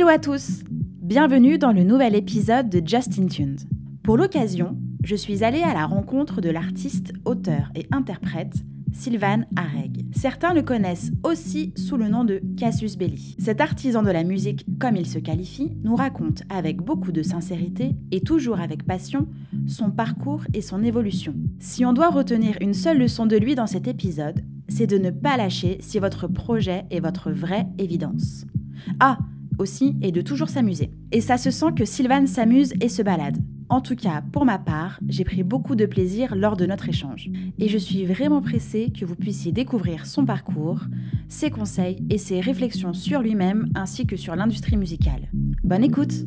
Hello à tous Bienvenue dans le nouvel épisode de Justin Tunes. Pour l'occasion, je suis allée à la rencontre de l'artiste, auteur et interprète Sylvain Areg. Certains le connaissent aussi sous le nom de Cassius Belli. Cet artisan de la musique, comme il se qualifie, nous raconte avec beaucoup de sincérité et toujours avec passion son parcours et son évolution. Si on doit retenir une seule leçon de lui dans cet épisode, c'est de ne pas lâcher si votre projet est votre vraie évidence. Ah, et de toujours s'amuser. Et ça se sent que Sylvain s'amuse et se balade. En tout cas, pour ma part, j'ai pris beaucoup de plaisir lors de notre échange. Et je suis vraiment pressée que vous puissiez découvrir son parcours, ses conseils et ses réflexions sur lui-même ainsi que sur l'industrie musicale. Bonne écoute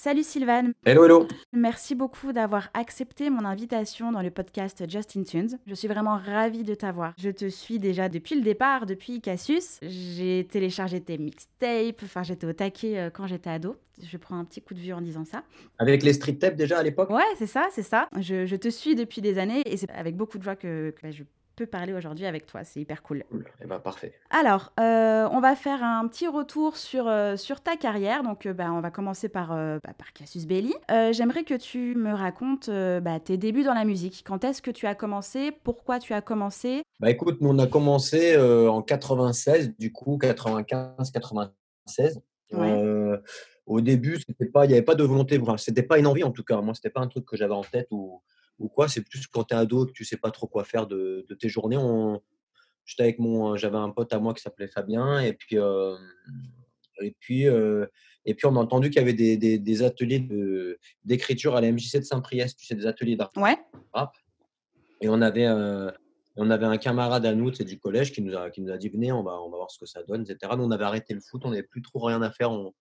Salut Sylvain. Hello, hello. Merci beaucoup d'avoir accepté mon invitation dans le podcast Justin Tunes. Je suis vraiment ravie de t'avoir. Je te suis déjà depuis le départ, depuis Cassius. J'ai téléchargé tes mixtapes, enfin j'étais au taquet euh, quand j'étais ado. Je prends un petit coup de vue en disant ça. Avec les street tapes déjà à l'époque? Ouais, c'est ça, c'est ça. Je, te suis depuis des années et c'est avec beaucoup de joie que, que je parler aujourd'hui avec toi. C'est hyper cool. Cool, et eh ben, parfait. Alors, euh, on va faire un petit retour sur, euh, sur ta carrière. Donc, euh, bah, on va commencer par, bah, par Cassius Belli. J'aimerais que tu me racontes bah, tes débuts dans la musique. Quand est-ce que tu as commencé? Pourquoi tu as commencé? Bah écoute, nous on a commencé en 96, du coup 95-96. au début, c'était pas, il n'y avait pas de volonté, enfin, c'était pas une envie en tout cas. Moi, c'était pas un truc que j'avais en tête ou ou quoi. C'est plus quand tu es ado que tu sais pas trop quoi faire de, tes journées. On, j'étais avec mon, j'avais un pote à moi qui s'appelait Fabien et puis et puis et puis on a entendu qu'il y avait des, des, ateliers de, d'écriture à la MJC de Saint-Priest, tu sais, des ateliers d'art. Ouais. Et on avait on avait un camarade à nous, c'est du collège, qui nous a, qui nous a dit venez, on va, on va voir ce que ça donne, etc. Nous, on avait arrêté le foot, on n'avait plus trop rien à faire. on,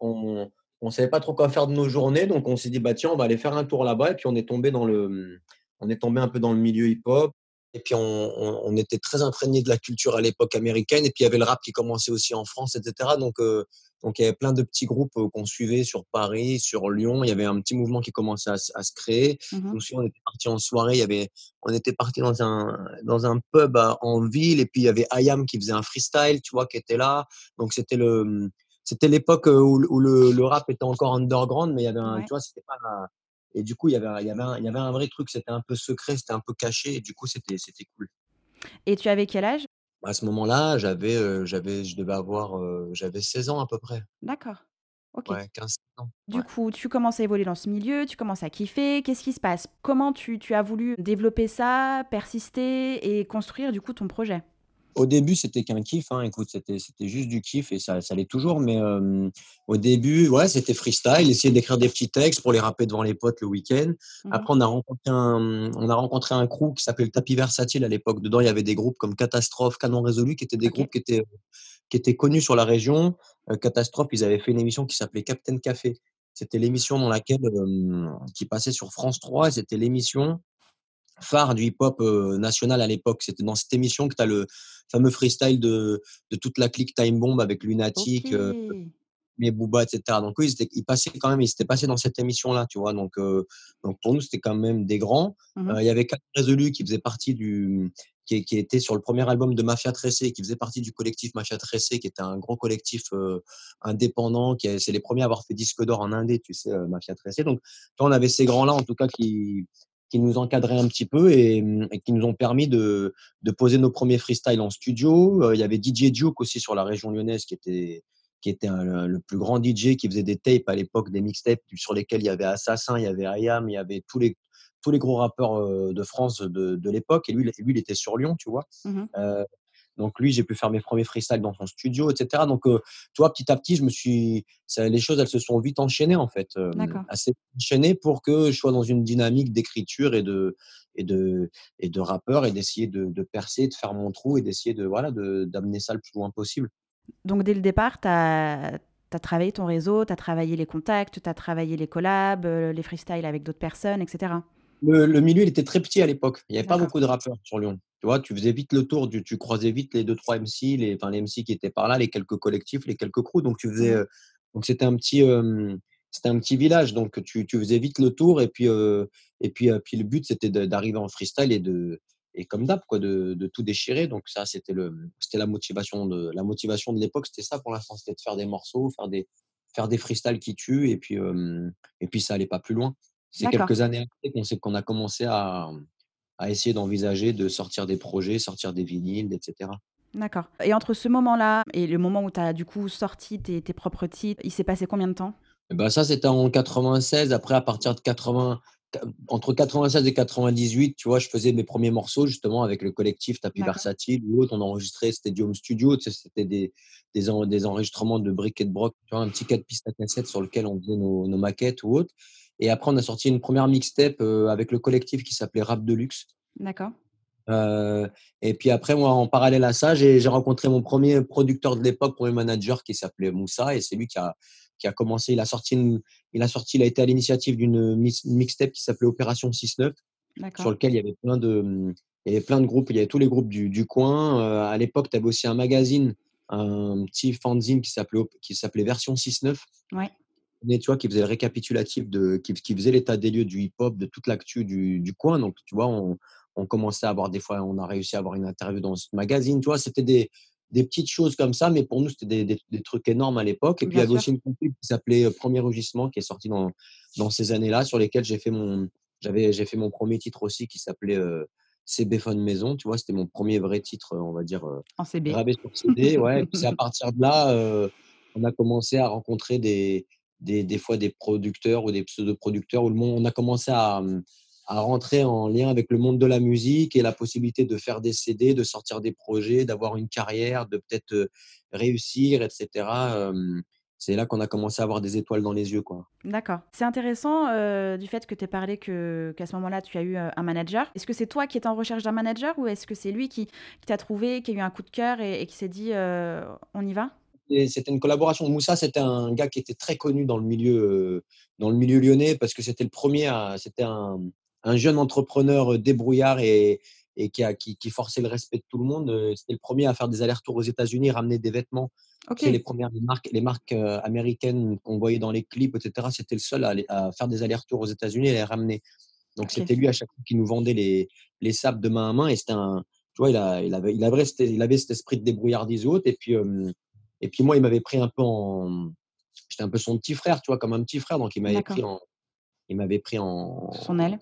on savait pas trop quoi faire de nos journées, donc on s'est dit bah tiens, on va aller faire un tour là-bas. Et puis on est tombé dans le, on est tombé un peu dans le milieu hip-hop. Et puis on, était très imprégné de la culture à l'époque américaine. Et puis il y avait le rap qui commençait aussi en France, etc. Donc euh, donc il y avait plein de petits groupes euh, qu'on suivait sur Paris, sur Lyon. Il y avait un petit mouvement qui commençait à, se créer. Mmh on était parti en soirée. Il y avait, on était parti dans un dans un pub en ville. Et puis il y avait Ayam qui faisait un freestyle, tu vois, qui était là. Donc c'était le c'était l'époque où, le, rap était encore underground, mais il y avait un, tu vois, c'était pas. et du coup, il y avait, il y avait, un, il y avait un vrai truc, c'était un peu secret, c'était un peu caché, et du coup, c'était, c'était cool. Et tu avais quel âge? À ce moment-là, j'avais, j'avais, je devais avoir, j'avais 16 ans à peu près. D'accord. Ok. Ouais, 15 ans. Du coup, tu commences à évoluer dans ce milieu, tu commences à kiffer. Qu'est-ce qui se passe? Comment tu, tu as voulu développer ça, persister et construire du coup ton projet? Au début, c'était qu'un kiff. Hein. Écoute, c'était, c'était juste du kiff et ça, ça l'est toujours. Mais au début, ouais, c'était freestyle, essayer d'écrire des petits textes pour les rapper devant les potes le week-end. Mmh Après, on a rencontré un, on a rencontré un crew qui s'appelait le Tapis Versatile à l'époque. Dedans, il y avait des groupes comme Catastrophe, Canon Résolu, qui étaient des groupes qui étaient, qui étaient connus sur la région. Catastrophe, ils avaient fait une émission qui s'appelait Captain Café. C'était l'émission dans laquelle, qui passait sur France 3. C'était l'émission phare du hip-hop national à l'époque. C'était dans cette émission que tu as le fameux freestyle de, de, toute la clique Time Bomb avec Lunatic, okay. Booba, etc. Donc oui, ils, passaient quand même, ils s'étaient passés dans cette émission-là, tu vois. Donc, donc pour nous, c'était quand même des grands. Mmh il y avait quatre résolus qui faisaient partie du, qui, qui, était sur le premier album de Mafia Tressé, qui faisait partie du collectif Mafia Tressé, qui était un gros collectif indépendant, qui c'est les premiers à avoir fait disque d'or en Indé, tu sais, Mafia Tressé. Donc, on avait ces grands-là, en tout cas, qui, qui nous encadraient un petit peu et, qui nous ont permis de, de, poser nos premiers freestyles en studio. Euh, il y avait DJ Duke aussi sur la région lyonnaise qui était, qui était le plus grand DJ qui faisait des tapes à l'époque, des mixtapes sur lesquels il y avait Assassin, il y avait IAM, il y avait tous les, tous les gros rappeurs euh, de France de, de l'époque. Et lui, lui, il était sur Lyon, tu vois. Mmh euh, donc lui, j'ai pu faire mes premiers freestyles dans son studio, etc. Donc, euh, toi, petit à petit, je me suis, ça, les choses, elles se sont vite enchaînées en fait, euh, assez enchaînées pour que je sois dans une dynamique d'écriture et de et de et de rappeur et d'essayer de, de, percer, de faire mon trou et d'essayer de voilà, d'amener ça le plus loin possible. Donc dès le départ, tu as as travaillé ton réseau, tu as travaillé les contacts, tu as travaillé les collabs, euh, les freestyles avec d'autres personnes, etc. Le, le, milieu, il était très petit à l'époque. Il n'y avait pas beaucoup de rappeurs sur Lyon. Tu vois, tu faisais vite le tour, tu, tu croisais vite les deux trois MC, les, enfin les MC qui étaient par là, les quelques collectifs, les quelques crews. Donc tu faisais, mmh. donc c'était un petit, c'était un petit village. Donc tu, tu, faisais vite le tour et puis et puis, puis le but c'était d'arriver en freestyle et de et comme d'hab, quoi, de, de, tout déchirer. Donc ça, c'était le, c'était la motivation de, la motivation de l'époque, c'était ça pour l'instant, c'était de faire des morceaux, faire des, faire des freestyles qui tuent, et puis, et puis ça allait pas plus loin. C'est quelques années après qu'on a commencé à, à essayer d'envisager de sortir des projets, sortir des vinyles, etc. D'accord. Et entre ce moment-là et le moment où tu as du coup sorti tes, tes propres titres, il s'est passé combien de temps? Et ben ça, c'était en 96. Après, à partir de 80, entre 96 et 98, tu vois, je faisais mes premiers morceaux justement avec le collectif Tapis Versatile ou autre. On enregistrait Stadium Studio, tu sais, c'était des, des, des, enregistrements de briques et de broc, tu vois, un petit 4 pistes à cassette sur lequel on faisait nos, nos, maquettes ou autre. Et après, on a sorti une première mixtape euh, avec le collectif qui s'appelait Rap Deluxe. D'accord. Euh, et puis après, moi, en parallèle à ça, j'ai rencontré mon premier producteur de l'époque, premier manager qui s'appelait Moussa, et c'est lui qui a, qui a commencé, il a sorti, il a sorti, il a été à l'initiative d'une mixtape qui s'appelait Opération 6-9, sur lequel il y avait plein de, il y avait plein de groupes, il y avait tous les groupes du, du coin. Euh, à l'époque, tu avais aussi un magazine, un petit fanzine qui s'appelait, qui s'appelait Version 6-9. Ouais. Tu vois, qui faisait le récapitulatif de, qui, qui faisait l'état des lieux du hip-hop, de toute l'actu du, du, coin. Donc, tu vois, on, on commençait à avoir des fois, on a réussi à avoir une interview dans ce magazine. Tu vois, c'était des, des petites choses comme ça, mais pour nous, c'était des, des, trucs énormes à l'époque. Et puis, il y avait aussi une compil qui s'appelait Premier Rugissement, qui est sorti dans, dans ces années-là, sur lesquelles j'ai fait mon, j'avais, j'ai fait mon premier titre aussi, qui s'appelait CB Phone Maison. Tu vois, c'était mon premier vrai titre, on va dire, en CB. sur CD. Ouais. c'est à partir de là, on a commencé à rencontrer des, des, des, fois des producteurs ou des pseudo-producteurs, où le monde, on a commencé à, à rentrer en lien avec le monde de la musique et la possibilité de faire des CD, de sortir des projets, d'avoir une carrière, de peut-être réussir, etc. c'est là qu'on a commencé à avoir des étoiles dans les yeux. D'accord. C'est intéressant du fait que tu aies parlé qu'à ce moment-là, tu as eu un manager. Est-ce que c'est toi qui étais en recherche d'un manager ou est-ce que c'est lui qui, t'a trouvé, qui a eu un coup de cœur et, qui s'est dit on y va? C'était une collaboration. Moussa, c'était un gars qui était très connu dans le milieu, dans le milieu lyonnais parce que c'était le premier. c'était un, un jeune entrepreneur débrouillard et, et qui, a, qui, qui, forçait le respect de tout le monde. C'était le premier à faire des allers-retours aux États-Unis, ramener des vêtements. Okay. les premières marques, les marques américaines qu'on voyait dans les clips, etc. C'était le seul à, à faire des allers-retours aux États-Unis et les ramener. Donc c'était lui à chaque fois qui nous vendait les, les sables de main à main. Et c'était un, tu vois, il, a, il, avait, il, avait, il avait cet esprit de débrouillardise haute. Et puis, et puis moi, il m'avait pris un peu en. J'étais un peu son petit frère, tu vois, comme un petit frère. Donc il m'avait pris en. Il m'avait pris en. Son aile.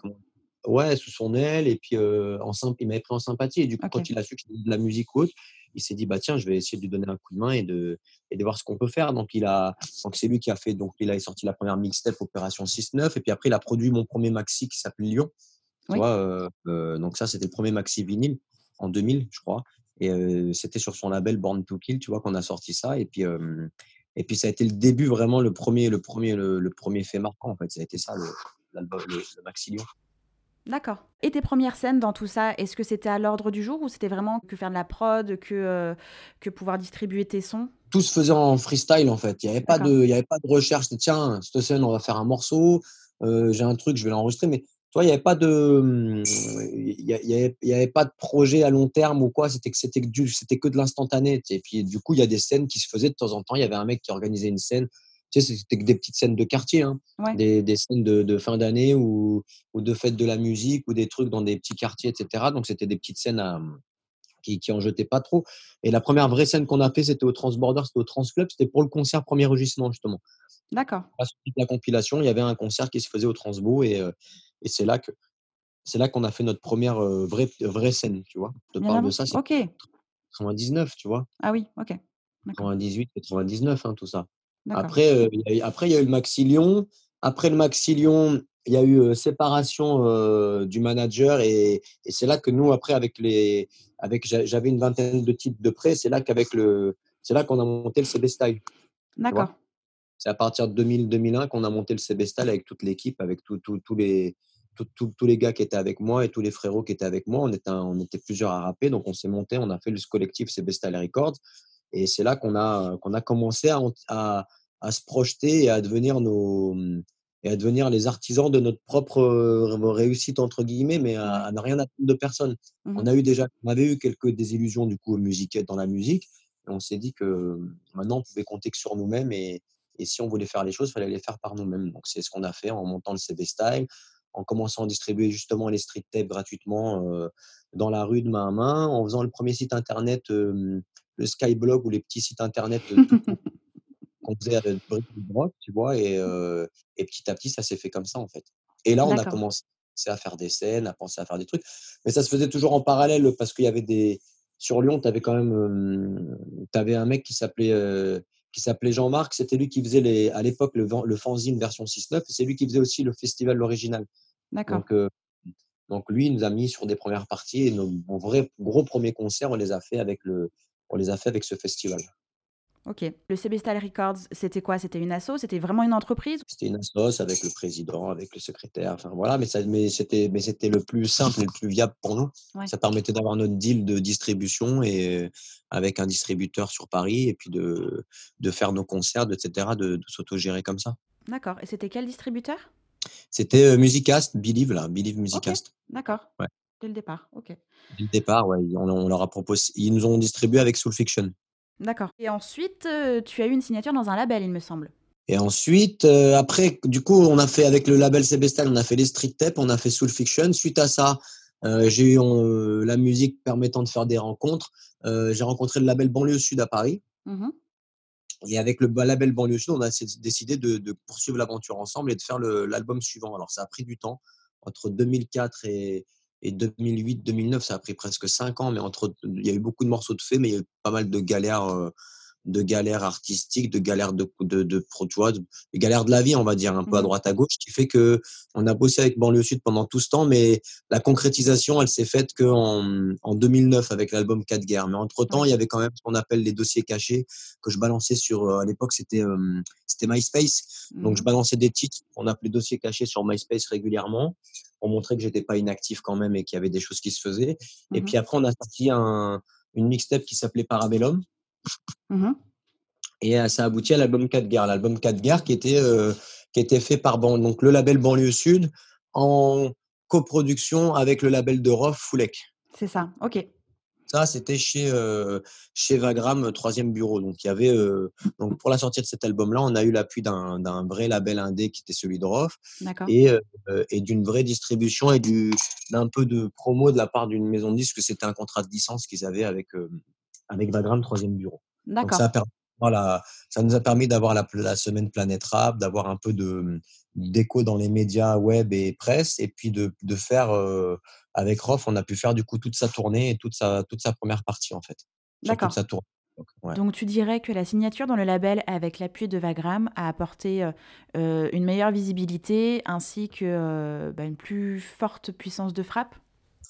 Ouais, sous son aile. Et puis, en, il m'avait pris en sympathie. Et du coup, quand il a su que de la musique haute, il s'est dit, bah tiens, je vais essayer de lui donner un coup de main et de, et de voir ce qu'on peut faire. Donc, il a, donc c'est lui qui a fait, donc il a sorti la première mixtape Opération 6-9. Et puis après, il a produit mon premier maxi qui s'appelle Lyon. Tu vois, donc ça, c'était le premier maxi vinyle en 2000, je crois. Et c'était sur son label Born to Kill, tu vois, qu'on a sorti ça. Et puis, et puis ça a été le début, vraiment, le premier, le premier, le, premier fait marquant, en fait. Ça a été ça, l'album, le, le Lyon. D'accord. Et tes premières scènes dans tout ça, est-ce que c'était à l'ordre du jour ou c'était vraiment que faire de la prod, que, euh, que pouvoir distribuer tes sons? Tout se faisait en freestyle en fait. Il n'y avait, pas de, avait pas de recherche. Tiens, cette scène, on va faire un morceau. Euh, j'ai un truc, je vais l'enregistrer. Mais il n'y avait pas de, il y avait, y avait, pas de projet à long terme ou quoi. C'était que c'était que, c'était que de l'instantané. Et puis du coup, il y a des scènes qui se faisaient de temps en temps. Il y avait un mec qui organisait une scène tu sais, c'était des petites scènes de quartier, hein. des, des, scènes de, de fin d'année ou, ou, de fête de la musique ou des trucs dans des petits quartiers, etc. Donc, c'était des petites scènes à, qui, qui en jetaient pas trop. Et la première vraie scène qu'on a fait, c'était au Transborder, c'était au Transclub, c'était pour le concert Premier Rugissement, justement. D'accord. À la compilation, il y avait un concert qui se faisait au Transbo et, euh, et c'est là que c'est là qu'on a fait notre première vraie, vraie scène, tu vois? De parle de ça, c'est okay. 99, tu vois? Ah oui, ok. 98, 99, hein, tout ça. Après, il y a, après, il y a eu le Maxi Lyon. Après le Maxi Lyon, il y a eu séparation du manager et, et c'est là que nous, après, avec les, avec, j'avais une vingtaine de titres de prêt, c'est là qu'avec le, c'est là qu'on a monté le CB Style. D'accord. C'est à partir de 2000-2001 qu'on a monté le CB Style avec toute l'équipe, avec tous les, tous les gars qui étaient avec moi et tous les frérots qui étaient avec moi. On était, on était plusieurs à rapper, donc on s'est monté, on a fait le collectif Style Records. Et c'est là qu'on a, qu'on a commencé à, à, à, se projeter et à devenir nos et à devenir les artisans de notre propre réussite entre guillemets, mais à, ne rien attendre de personne. Mmh on a eu déjà, on avait eu quelques désillusions du coup musique dans la musique, et on s'est dit que maintenant on pouvait compter que sur nous-mêmes et, et si on voulait faire les choses, il fallait les faire par nous-mêmes. Donc c'est ce qu'on a fait en montant le CB Style, en commençant à distribuer justement les street tapes gratuitement dans la rue de main à main, en faisant le premier site internet, le Skyblog ou les petits sites internet qu'on faisait avec Brick tu vois, et, et petit à petit, ça s'est fait comme ça en fait. Et là, on a commencé à faire des scènes, à penser à faire des trucs, mais ça se faisait toujours en parallèle parce qu'il y avait des sur Lyon, tu avais quand même tu avais un mec qui s'appelait qui s'appelait Jean-Marc. C'était lui qui faisait les, à l'époque le, le fanzine version 6.9 c'est lui qui faisait aussi le festival original. D'accord. Donc, donc lui, il nous a mis sur des premières parties et nos, vrais gros premiers concerts, on les a fait avec, le, on les a fait avec ce festival. Ok. Le Cébestal Records, c'était quoi? C'était une asso? C'était vraiment une entreprise? C'était une asso avec le président, avec le secrétaire. Enfin voilà, mais, ça, mais, c'était, mais c'était le plus simple et le plus viable pour nous. Ça permettait d'avoir notre deal de distribution et avec un distributeur sur Paris et puis de, de faire nos concerts, etc., de, de s'autogérer comme ça. D'accord. Et c'était quel distributeur? C'était euh, Musicast, Believe, là, Believe Musicast. D'accord. Ouais. Dès le départ, ok. Dès le départ, ouais. On, on, leur a proposé. Ils nous ont distribué avec Soul Fiction. D'accord. Et ensuite, tu as eu une signature dans un label, il me semble. Et ensuite, après, du coup, on a fait avec le label Cébestal, on a fait les street tapes, on a fait Soul Fiction. Suite à ça, j'ai eu la musique permettant de faire des rencontres. j'ai rencontré le label Banlieue Sud à Paris. Mmh et avec le label Banlieue Sud, on a décidé de, de poursuivre l'aventure ensemble et de faire l'album suivant. Alors, ça a pris du temps. Entre 2004 et, et 2008-2009, ça a pris presque cinq ans, mais entre, il y a eu beaucoup de morceaux de faits, mais il y a eu pas mal de galères, euh, de galères artistiques, de galères de, de, de, tu vois, de, galères de la vie, on va dire, un peu à mmh droite à gauche, qui fait que on a bossé avec Banlieue Sud pendant tout ce temps, mais la concrétisation, elle s'est faite qu'en en 2009 avec l'album 4 guerres. Mais entre temps, il y avait quand même ce qu'on appelle les dossiers cachés que je balançais sur, euh, à l'époque, c'était, euh, c'était MySpace. Donc, je mmh balançais des titres qu'on appelait dossiers cachés sur MySpace régulièrement pour montrer que j'étais pas inactif quand même et qu'il y avait des choses qui se faisaient. Et mmh puis après, on a sorti un, une mixtape qui s'appelait Parabellum. Mmh et euh, ça aboutit à l'album 4 guerres. L'album 4 guerres qui était, euh, qui était fait par donc, le label Banlieue Sud en coproduction avec le label de Rof Foulek. C'est ça, ok. Ça, c'était chez, euh, chez Vagram, troisième bureau. Donc, il y avait, donc, pour la sortie de cet album-là, on a eu l'appui d'un vrai label indé qui était celui de Rof et, et d'une vraie distribution et d'un peu de promo de la part d'une maison de disques. C'était un contrat de licence qu'ils avaient avec, avec Vagram, troisième bureau. D'accord. Ça, voilà, ça nous a permis d'avoir la, la, semaine Planète Rap, d'avoir un peu de d'écho dans les médias web et presse, et puis de, de faire avec Rof, on a pu faire du coup toute sa tournée et toute sa, toute sa première partie en fait. D'accord. Donc, Donc, tu dirais que la signature dans le label avec l'appui de Vagram a apporté euh, une meilleure visibilité ainsi que euh, bah, une plus forte puissance de frappe?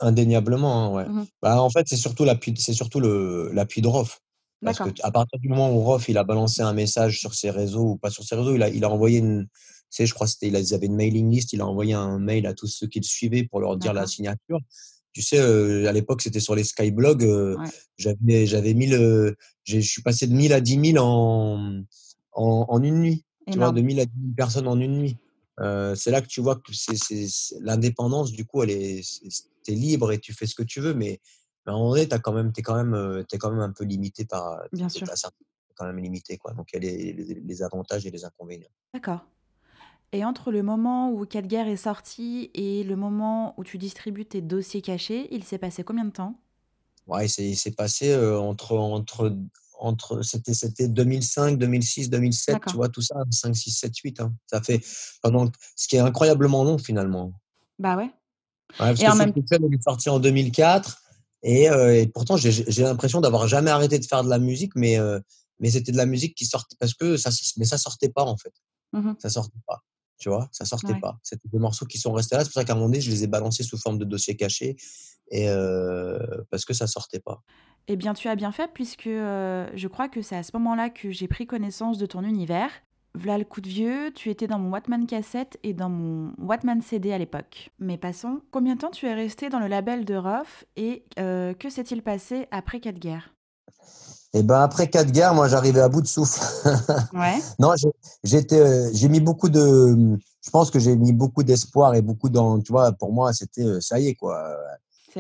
Indéniablement, hein, ouais. Mmh bah, en fait, c'est surtout l'appui, c'est surtout l'appui de Rof. Parce qu'à partir du moment où Rof il a balancé un message sur ses réseaux ou pas sur ses réseaux, il a, il a envoyé une, sais, je crois qu'ils avaient une mailing list, il a envoyé un mail à tous ceux qui le suivaient pour leur dire la signature. Tu sais, euh, à l'époque, c'était sur les Skyblogs. Euh, j'avais, j'avais mis le, je suis passé de 1000 à 10 000 en, en, en une nuit. Tu vois, de 1000 à 10 000 personnes en une nuit. Euh, c'est là que tu vois que c'est, l'indépendance, du coup, elle est, t'es libre et tu fais ce que tu veux, mais, mais à un moment donné, quand même, es quand même un peu limité par. Bien sûr. quand même limité, quoi. Donc, il y a les, les avantages et les inconvénients. D'accord. Et entre le moment où Guerre est sorti et le moment où tu distribues tes dossiers cachés, il s'est passé combien de temps? Ouais, il s'est passé entre, entre, entre c'était, c'était 2005, 2006, 2007, tu vois, tout ça, 5, 6, 7, 8. Hein. Ça fait pendant, ce qui est incroyablement long finalement. Bah ouais. Parce et que en même... est sorti en 2004 et, et pourtant j'ai, l'impression d'avoir jamais arrêté de faire de la musique, mais, mais c'était de la musique qui sortait parce que ça, mais ça sortait pas en fait. Mmh ça sortait pas tu vois, ça sortait pas. C'était des morceaux qui sont restés là. C'est pour ça qu'à un moment donné, je les ai balancés sous forme de dossier caché et parce que ça sortait pas. Eh bien, tu as bien fait puisque je crois que c'est à ce moment-là que j'ai pris connaissance de ton univers. V'là le coup de vieux, tu étais dans mon Wattman cassette et dans mon Wattman CD à l'époque. Mais passons, combien de temps tu es resté dans le label de Roth et que s'est-il passé après quatre guerres? Et ben après quatre guerres, moi j'arrivais à bout de souffle. Ouais. non, j'étais, euh, j'ai mis beaucoup de, je pense que j'ai mis beaucoup d'espoir et beaucoup dans, tu vois, pour moi c'était, euh, ça y est quoi.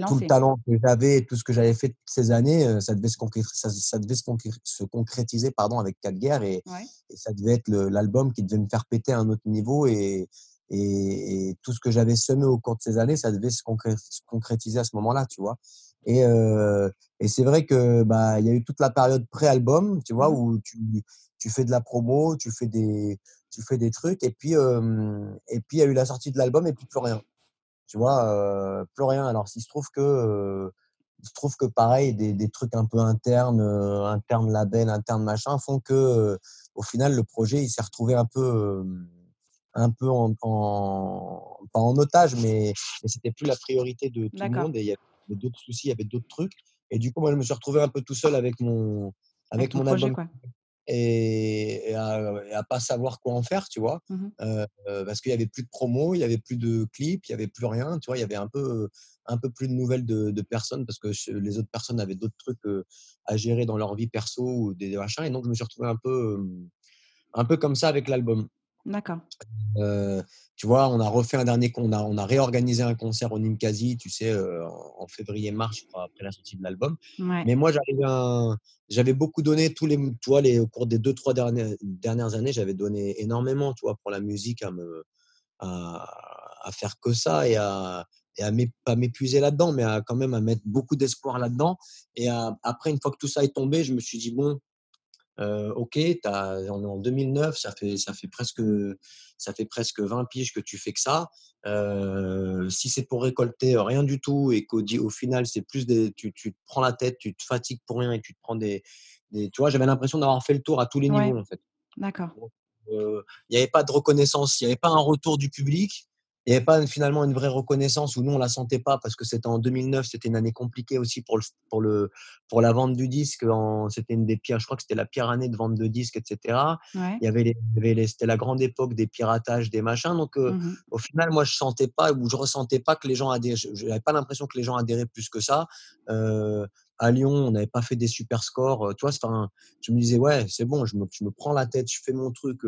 Tout le talent que j'avais, tout ce que j'avais fait toutes ces années, euh, ça devait se concrétiser, ça, devait se concrétiser, pardon, avec quatre guerres et, et ça devait être l'album qui devait me faire péter à un autre niveau et, et, tout ce que j'avais semé au cours de ces années, ça devait se, concrétiser à ce moment-là, tu vois. Et, euh, et c'est vrai que bah il y a eu toute la période pré-album, tu vois, mmh. où tu, tu fais de la promo, tu fais des tu fais des trucs, et puis et puis il y a eu la sortie de l'album et puis plus rien, tu vois, plus rien. Alors s'il se trouve que il se trouve que pareil, des, des trucs un peu internes, internes label, internes machin, font que au final le projet il s'est retrouvé un peu un peu en, pas en otage, mais, mais c'était plus la priorité de tout le monde. Et il y avait d'autres soucis, il y avait d'autres trucs. Et du coup, moi, je me suis retrouvé un peu tout seul avec mon, avec, mon album. Et, à, pas savoir quoi en faire, tu vois? Mmh euh, parce qu'il y avait plus de promo, il y avait plus de clips, il y avait plus rien, tu vois? Il y avait un peu, un peu plus de nouvelles de, personnes parce que les autres personnes avaient d'autres trucs à gérer dans leur vie perso ou des machins. Et donc, je me suis retrouvé un peu, un peu comme ça avec l'album. D'accord. tu vois, on a refait un dernier, on a, on a réorganisé un concert au Ninkasi, tu sais, en février-mars, après la sortie de l'album. Mais moi, j'avais beaucoup donné tous les, tu les, au cours des deux, trois dernières, dernières années, j'avais donné énormément, tu vois, pour la musique, à me, à, faire que ça et à, et à pas m'épuiser là-dedans, mais à quand même à mettre beaucoup d'espoir là-dedans. Et après, une fois que tout ça est tombé, je me suis dit, bon, ok, as, on est en 2009, ça fait, ça, fait presque, ça fait presque 20 piges que tu fais que ça. si c'est pour récolter rien du tout et qu'au au final, c'est plus des, tu, tu, te prends la tête, tu te fatigues pour rien et tu te prends des. des tu vois, j'avais l'impression d'avoir fait le tour à tous les niveaux en fait. D'accord. Il n'y avait pas de reconnaissance, il n'y avait pas un retour du public il n'y avait pas finalement une vraie reconnaissance où nous on la sentait pas parce que c'était en 2009, c'était une année compliquée aussi pour le, pour le pour la vente du disque. C'était une des pires, je crois que c'était la pire année de vente de disques, etc. Il y avait les, c'était la grande époque des piratages, des machins. Donc mmh au final, moi je sentais pas ou je ressentais pas que les gens adhéraient. Je n'avais pas l'impression que les gens adhéraient plus que ça. à Lyon, on n'avait pas fait des super scores. Tu vois, enfin, je me disais, ouais, c'est bon, je me, je me, prends la tête, je fais mon truc,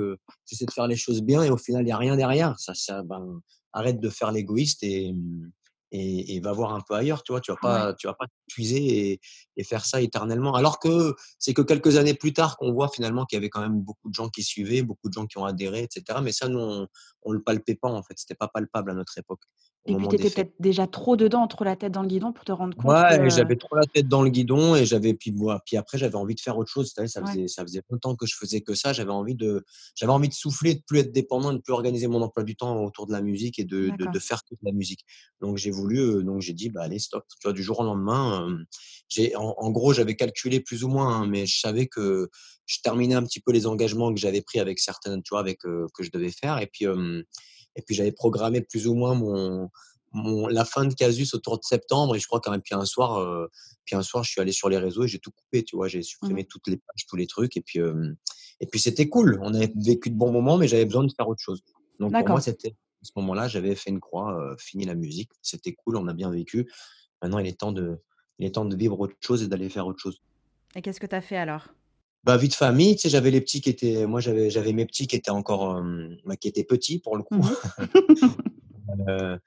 j'essaie de faire les choses bien et au final, il n'y a rien derrière. Ça, ça ben, arrête de faire l'égoïste et, mmh, et, va voir un peu ailleurs. Tu vois, tu vas pas, tu vas pas t'épuiser et, faire ça éternellement. Alors que c'est que quelques années plus tard qu'on voit finalement qu'il y avait quand même beaucoup de gens qui suivaient, beaucoup de gens qui ont adhéré, etc. Mais ça, nous, on, on le palpait pas en fait. C'était pas palpable à notre époque. Et puis, tu étais peut-être déjà trop dedans, trop la tête dans le guidon pour te rendre compte. Ouais, j'avais trop la tête dans le guidon et j'avais puis moi, puis après j'avais envie de faire autre chose. Ça faisait, ça faisait longtemps que je faisais que ça. J'avais envie de, j'avais envie de souffler, de plus être dépendant, de plus organiser mon emploi du temps autour de la musique et de, de, faire toute la musique. Donc j'ai voulu, donc j'ai dit, bah allez stop. Tu vois, du jour au lendemain, j'ai, en, gros, j'avais calculé plus ou moins, hein, mais je savais que je terminais un petit peu les engagements que j'avais pris avec certaines, tu vois, avec que je devais faire. Et puis, et puis j'avais programmé plus ou moins mon la fin de Casus autour de septembre et je crois quand même puis un soir euh, puis un soir je suis allé sur les réseaux et j'ai tout coupé tu vois j'ai supprimé mmh. toutes les pages tous les trucs et puis et puis c'était cool. On avait vécu de bons moments mais j'avais besoin de faire autre chose. Donc pour moi c'était à ce moment-là j'avais fait une croix euh, fini la musique c'était cool on a bien vécu. Maintenant il est temps de il est temps de vivre autre chose et d'aller faire autre chose. Et qu'est-ce que tu as fait alors? Bah, vie de famille, tu sais, j'avais les petits qui étaient, moi j'avais, j'avais mes petits qui étaient encore, bah, qui étaient petits pour le coup. Mmh euh,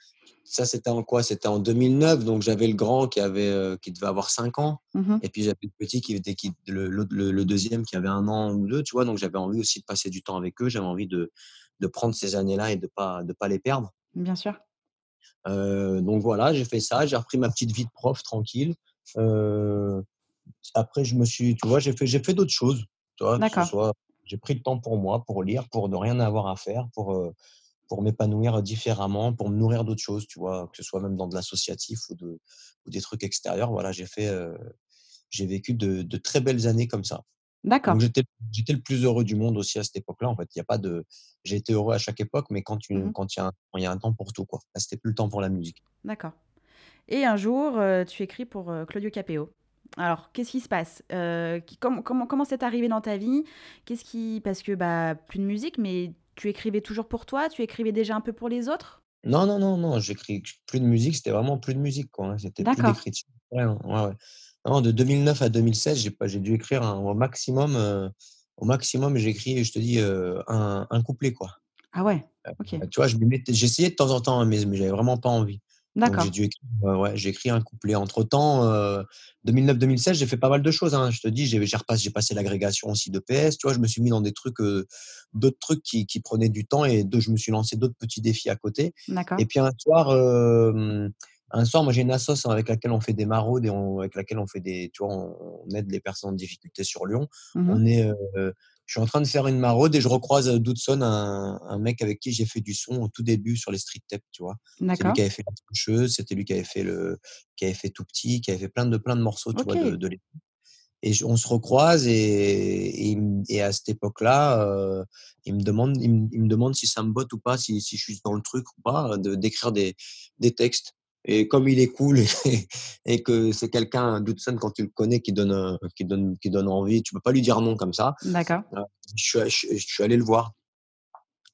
ça, c'était en quoi? C'était en 2009. Donc, j'avais le grand qui, avait, euh, qui devait avoir 5 ans. Mmh et puis, j'avais le petit qui était qui, le, le, deuxième qui avait un an ou deux, tu vois. Donc, j'avais envie aussi de passer du temps avec eux. J'avais envie de, de prendre ces années-là et de pas, de pas les perdre. Bien sûr. Euh, donc, voilà, j'ai fait ça. J'ai repris ma petite vie de prof tranquille. Euh, après, je me suis, tu vois, j'ai fait, j'ai fait d'autres choses. Tu vois, j'ai pris le temps pour moi, pour lire, pour ne rien avoir à faire, pour pour m'épanouir différemment, pour me nourrir d'autres choses, tu vois, que ce soit même dans de l'associatif ou, de, ou des trucs extérieurs. Voilà, j'ai fait, j'ai vécu de, de, très belles années comme ça. D'accord. J'étais, j'étais le plus heureux du monde aussi à cette époque-là. En fait, il y a pas de, j'ai été heureux à chaque époque, mais quand mmh quand il y a, il y a un temps pour tout, quoi. Là, c'était plus le temps pour la musique. D'accord. Et un jour, tu écris pour Claudio Capéo. Alors, qu'est-ce qui se passe? Comment, comment, comment c'est arrivé dans ta vie? Qu'est-ce qui, parce que bah plus de musique, mais tu écrivais toujours pour toi? Tu écrivais déjà un peu pour les autres? Non, non, non, non, j'écris plus de musique, c'était vraiment plus de musique, quoi. Hein, c'était plus d'écriture. Ouais, ouais, Non, de 2009 à 2016, j'ai pas, j'ai dû écrire au maximum, euh, au maximum, j'ai écrit, je te dis, euh, un, un, couplet, quoi. Ah ouais, ok. tu vois, je j'essayais de temps en temps, hein, mais, mais j'avais vraiment pas envie. J'ai D'accord. dû écrire, heu, ouais, j'ai écrit un couplet. Entre temps, heu, 2009-2016, j'ai fait pas mal de choses, hein. Je te dis, j'ai j'ai repassé j'ai passé l'agrégation aussi d'EPS, tu vois? Je me suis mis dans des trucs, heu, d'autres trucs qui qui prenaient du temps et de je me suis lancé d'autres petits défis à côté et D'accord. puis un soir, hem, un soir, moi j'ai une assoce avec laquelle on fait des maraudes et on avec laquelle on fait des tu vois, on on aide les personnes en difficulté sur Lyon. Mmh mh. On est, je suis en train de faire une maraude et je recroise, heu, Doodson, un un mec avec qui j'ai fait du son au tout début sur les street tapes, tu vois? C'est lui qui avait fait La Trancheuse, c'était lui qui avait fait le qui avait fait Tout petit, qui avait fait plein de plein de morceaux, tu vois, de de et on se recroise et à cette époque-là, heu, il me demande il me il me demande si ça me botte ou pas, si si je suis dans le truc ou pas, de d'écrire des des textes et comme il est cool et et que c'est quelqu'un, Doodson, quand tu le connais, qui donne, heu, qui donne qui donne envie, tu peux pas lui dire non comme ça. D'accord. Heu, je suis a je suis je suis allé le voir.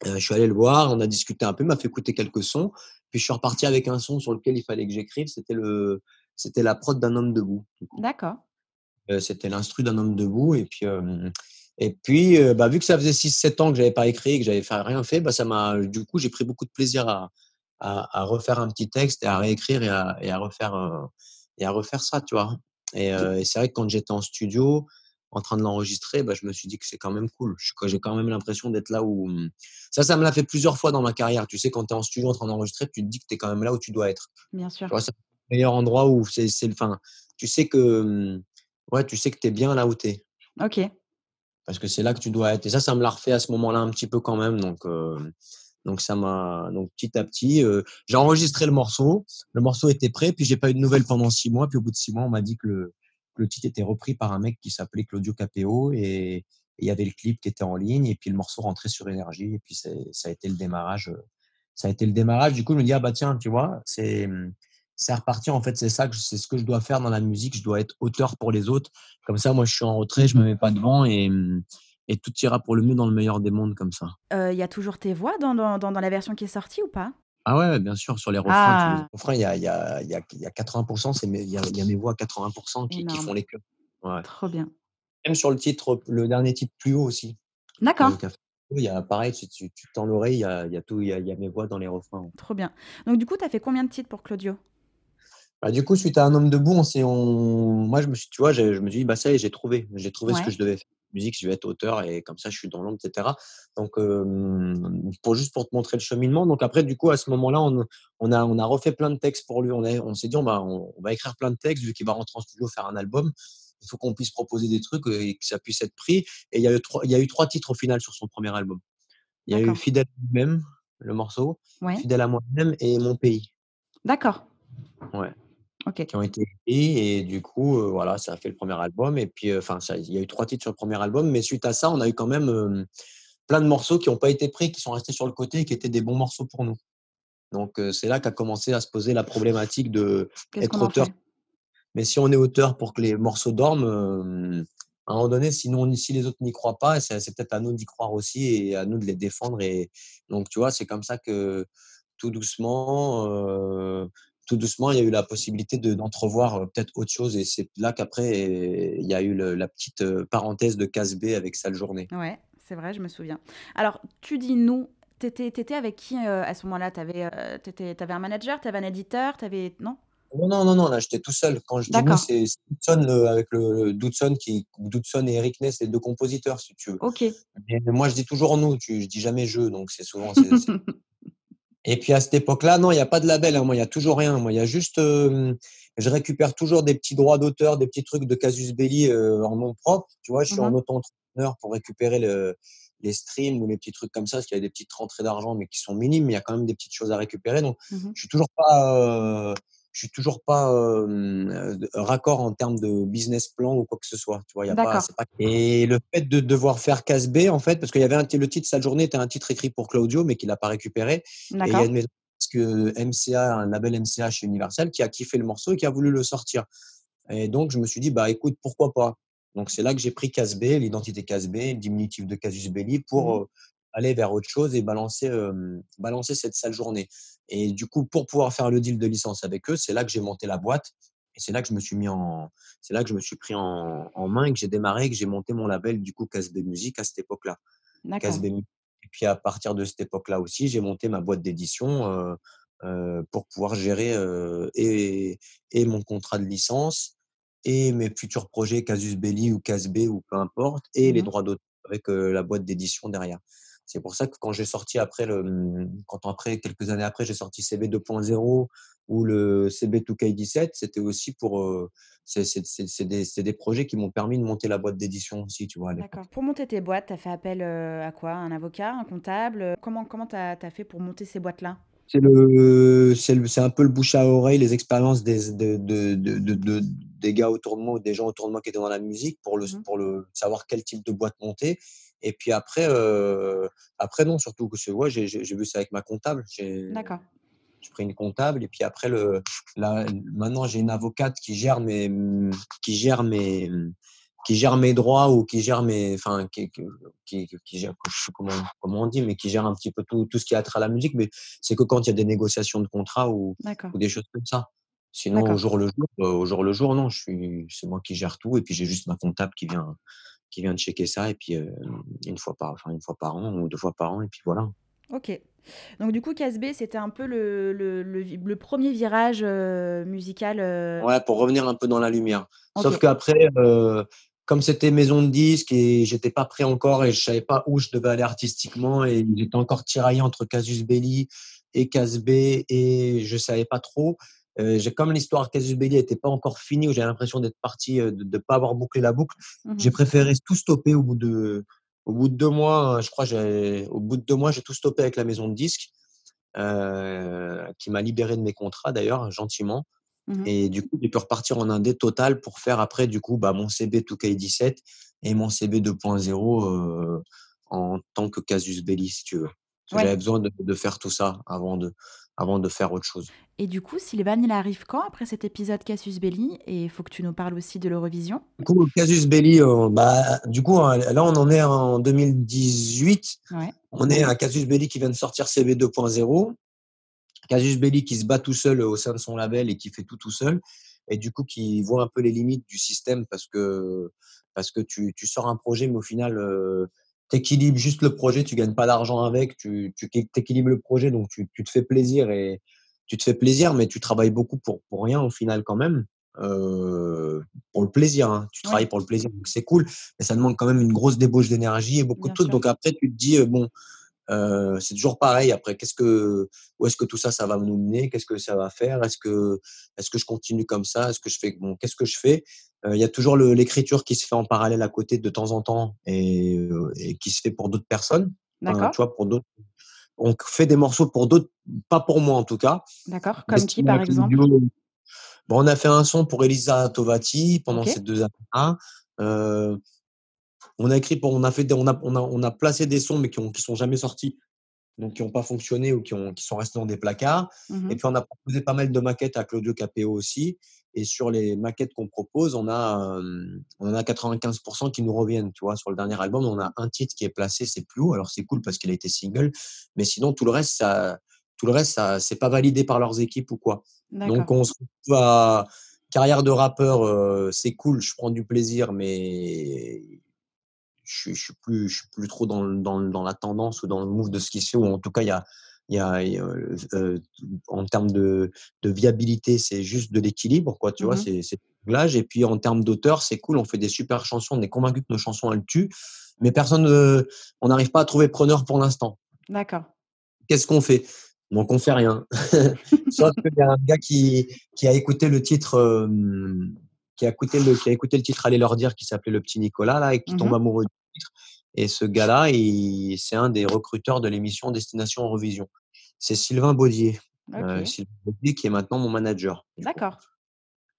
Heu, je suis allé le voir, on a discuté un peu, il m'a fait écouter quelques sons, puis je suis reparti avec un son sur lequel il fallait que j'écrive, c'était le c'était la prod d'Un homme debout. D'accord. C'était l'instru d'Un homme debout et puis, et puis, bah, vu que ça faisait 6-7 ans que j'avais pas écrit et que j'avais fait rien fait, bah, ça m'a du coup, j'ai pris beaucoup de plaisir à à à refaire un petit texte et à réécrire et à et à refaire, heu et à refaire ça, tu vois? Et D heu et c'est vrai que quand j'étais en studio, en train de l'enregistrer, bah, je me suis dit que c'est quand même cool. J'ai quand même l'impression d'être là où, mmh ça, ça me l'a fait plusieurs fois dans ma carrière. Tu sais, quand tu es en studio en train d'enregistrer, tu te dis que tu es quand même là où tu dois être. Bien sûr. C'est le meilleur endroit où c'est le enfin, tu sais que, mmh, ouais, tu sais que tu es bien là où tu es. OK. Parce que c'est là que tu dois être et ça, ça me l'a refait à ce moment-là un petit peu quand même donc hem, donc ça m'a donc petit à petit, heu, j'ai enregistré le morceau. Le morceau était prêt, puis j'ai pas eu de nouvelles pendant 6 mois, puis au bout de 6 mois, on m'a dit que le que le titre était repris par un mec qui s'appelait Claudio Capéo et il y avait le clip qui était en ligne et puis le morceau rentrait sur énergie et puis ça a été le démarrage, heu, ça a été le démarrage. Du coup, je me dis: «Ah bah tiens, tu vois? C'est, c'est reparti en fait, c'est ça que c'est ce que je dois faire dans la musique, je dois être auteur pour les autres. Comme ça, moi, je suis en retrait, je me mets pas devant et et tout ira pour le mieux dans le meilleur des mondes comme ça». Il y a toujours tes voix dans dans dans dans la version qui est sortie ou pas? Ah ouais, bien sûr, sur les refrains, les Ah! refrains, il y a il y a il y a y a 80 c'est mes il y a il y a mes voix à 80 qui qui font les. Ouais. Trop bien. Même sur le titre, le dernier titre Plus haut aussi, D'accord. il y a pareil, tu tu tends l'oreille, il y a il y a tout, il y a il y a mes voix dans les refrains. Trop bien. Donc du coup, tu as fait combien de titres pour Claudio? Bah, du coup, suite à Un homme debout, on s'est on moi, je me suis tu vois, je je me suis dit: «Bah, ça y est, j'ai trouvé. J'ai trouvé ce que je devais faire. Musique, je vais être auteur et comme ça, je suis dans l'ombre» et cetera. Donc pour juste pour te montrer le cheminement, donc après, du coup, à ce moment-là, on on a on a refait plein de textes pour lui. On a on s'est dit: «On va on va écrire plein de textes vu qu'il va rentrer en studio faire un album. Il faut qu'on puisse proposer des trucs, heu et que ça puisse être pris» et il y a eu 3 il y a eu 3 titres au final sur son 1er album. Il y a eu. Fidèle à moi-même, le morceau, Ouais. Fidèle à moi-même et Mon pays. D'accord. Ouais. Qui ont été écrits et du coup, voilà, ça a fait le 1er album et puis, enfin, il y a eu 3 titres sur le 1er album, mais suite à ça, on a eu quand même, plein de morceaux qui ont pas été pris, qui sont restés sur le côté et qui étaient des bons morceaux pour nous. Donc c'est là qu'a commencé à se poser la problématique qu'on en auteur. Mais si on est auteur pour que les morceaux dorment, à un moment donné, si nous on si les autres n'y croient pas, c'est peut-être à nous d'y croire aussi et à nous de les défendre et donc tu vois, c'est comme ça que tout doucement, tout doucement, il y a eu la possibilité de d'entrevoir, heu, peut-être autre chose et c'est là qu'après il y a eu le la petite, heu, parenthèse de Casbeh avec Sale journée. Ouais, c'est vrai, je me souviens. Alors, tu dis «nous», tu étais avec qui, heu, à ce moment-là? Tu avais, heu, tu étais tu avais un manager, tu avais un éditeur, tu avais non? Non, non, non, non, là, j'étais tout seul. Quand je dis «nous», c'est Doodson, avec le Doodson qui Doodson et Eric Ness, les 2 compositeurs, si tu veux. OK. Mais moi, je dis toujours «nous», tu je dis jamais «je», donc c'est souvent c'est c'est et puis à cette époque-là, non, il y a pas de label, hein, moi, il y a toujours rien. Moi, il y a juste, hem, je récupère toujours des petits droits d'auteur, des petits trucs de Casus Belli, heu, en nom propre. Tu vois? Je suis Mmh en auto-entrepreneur pour récupérer le les streams ou les petits trucs comme ça, parce qu'il y a des petites rentrées d'argent, mais qui sont minimes, mais il y a quand même des petites choses à récupérer. Donc Mmh mh. je suis toujours pas, heu, je suis toujours pas, raccord en termes de business plan ou quoi que ce soit. Tu vois? Y a pas et le fait de devoir faire Casbeh, en fait, parce qu'il y avait un le titre «Sale journée» était un titre écrit pour Claudio, mais qu'il a pas récupéré et il y a une maison parce que MCA, un label MCA chez Universal, qui a kiffé le morceau et qui a voulu le sortir et donc je me suis dit: «Bah, écoute, pourquoi pas?» donc c'est là que j'ai pris Casbeh, l'identité Casbeh, le diminutif de Casus Belli Mmh pour, mh. Aller vers autre chose et balancer, balancer cette Sale journée et du coup, pour pouvoir faire le deal de licence avec eux, c'est là que j'ai monté la boîte et c'est là que je me suis mis en c'est là que je me suis pris en en main et que j'ai démarré et que j'ai monté mon label, du coup, Casbeh Musique à cette époque-là. Et puis à partir de cette époque-là aussi, j'ai monté ma boîte d'édition, pour pouvoir gérer et, et, mon contrat de licence et mes futurs projets Casus Belli ou Casb ou peu importe, et les mmh droits d'auteur avec la boîte d'édition derrière. C'est pour ça que quand j'ai sorti après, le, mmh, quand après, quelques années après, j'ai sorti CB 2.0 ou le CB 2K17, c'était aussi pour. c'est des, des, projets qui m'ont permis de monter la boîte d'édition aussi, tu vois. D'accord. Pour monter tes boîtes, tu as fait appel à quoi? Un avocat, un comptable? Comment tu comment as, as fait pour monter ces boîtes-là? C'est le, c'est un peu le bouche à oreille, les expériences des, de, de, de, des gars autour de moi, des gens autour de moi qui étaient dans la musique pour le, mmh pour le savoir quel type de boîte monter. Et puis après, euh, après non, surtout que ouais, j'ai vu ça avec ma comptable. D'accord. J'ai pris une comptable et puis après le, la, maintenant j'ai une avocate qui gère mes, qui gère mes, qui gère mes droits ou qui gère mes, enfin, qui, qui, qui, gère, je sais comment, comment on dit, mais qui gère un petit peu tout, tout ce qui a trait à la musique. Mais c'est que quand il y a des négociations de contrat ou, ou des choses comme ça. Sinon, au jour le jour, euh, au jour le jour, non, je suis, c'est moi qui gère tout et puis j'ai juste ma comptable qui vient, qui vient de checker ça et puis euh, une fois par, enfin une fois par an ou deux fois par an et puis voilà. Ok. Donc du coup, Casb, c'était un peu le, le, le, premier virage euh, musical. Ouais, pour revenir un peu dans la lumière. Sauf qu'après, comme c'était maison de disques et j'étais pas prêt encore et je savais pas où je devais aller artistiquement et j'étais encore tiraillé entre Casus Belli et Casbé et je savais pas trop. Euh, j'ai comme l'histoire Casus Belli n'était pas encore finie où j'ai l'impression d'être parti euh, de ne pas avoir bouclé la boucle. Mmh j'ai préféré tout stopper au bout de au bout de deux mois. Je crois j'ai au bout de deux mois j'ai tout stoppé avec la maison de disques euh, qui m'a libéré de mes contrats d'ailleurs gentiment. Mmh et du coup, j'ai pu repartir en indé total pour faire après, du coup, bah, mon CB 2K17 et mon CB 2.0 euh, en tant que casus belli, si tu veux. J'avais besoin de, faire tout ça avant de, avant de faire autre chose. Et du coup, Sylvain, il arrive quand après cet épisode Casus Belli? Et il faut que tu nous parles aussi de l'Eurovision. Du coup, Casus Belli, euh, bah, du coup, hein, là, on en est en 2018. On est à Casus Belli qui vient de sortir CB 2.0. Casus Belli qui se bat tout seul au sein de son label et qui fait tout tout seul et du coup qui voit un peu les limites du système parce que parce que tu, tu sors un projet mais au final euh, tu équilibres juste le projet, tu gagnes pas d'argent avec, tu, tu équilibres le projet donc tu, tu, te fais plaisir et tu te fais plaisir mais tu travailles beaucoup pour, pour rien au final quand même. Euh, pour le plaisir, hein. tu travailles pour le plaisir, donc c'est cool, mais ça demande quand même une grosse débauche d'énergie et beaucoup de trucs. Donc après, tu te dis, euh, bon, euh, c'est toujours pareil. Après, qu'est-ce que, où est-ce que tout ça, ça va nous mener Qu'est-ce que ça va faire? Est-ce que, est-ce que je continue comme ça? Est-ce que je fais bon Qu'est-ce que je fais? Il y a toujours l'écriture qui se fait en parallèle à côté de temps en temps et, euh, et qui se fait pour d'autres personnes. D'accord. tu vois, pour d'autres. On fait des morceaux pour d'autres, pas pour moi en tout cas. D'accord. Comme qui, par exemple? bon, On a fait un son pour Elisa Tovati pendant ces deux années-là. On a écrit pour, on a fait, on a, on a, on a placé des sons mais qui ont, qui sont jamais sortis, donc qui n'ont pas fonctionné ou qui ont, qui sont restés dans des placards. Mmh et puis on a proposé pas mal de maquettes à Claudio Capéo aussi. Et sur les maquettes qu'on propose, on a, on en a 95% qui nous reviennent. Tu vois, sur le dernier album, on a un titre qui est placé, c'est Plou. Alors c'est cool parce qu'il a été single, mais sinon tout le reste, ça, tout le reste, ça, c'est pas validé par leurs équipes ou quoi. Donc on se retrouve à carrière de rappeur, c'est cool, je prends du plaisir, mais je, ne suis plus, je suis plus trop dans, dans, dans, la tendance ou dans le move de ce qui se fait, ou en tout cas, il y a, il y a, euh, euh, en termes de, de viabilité, c'est juste de l'équilibre, quoi, tu vois, mmh c'est l'âge. Et puis en termes d'auteur, c'est cool, on fait des super chansons, on est convaincu que nos chansons, elles tuent, mais personne, on n'arrive pas à trouver preneur pour l'instant. D'accord. Qu'est-ce qu'on fait? Donc on fait rien. Sauf qu'il y a un gars qui, qui a écouté le titre qui a écouté le, qui a écouté le titre Allez leur dire, qui s'appelait le petit Nicolas, là, et qui tombe mmh amoureux du titre. Et ce gars-là, c'est un des recruteurs de l'émission Destination Eurovision. C'est Sylvain Baudier. Euh, Sylvain Baudier qui est maintenant mon manager. D'accord.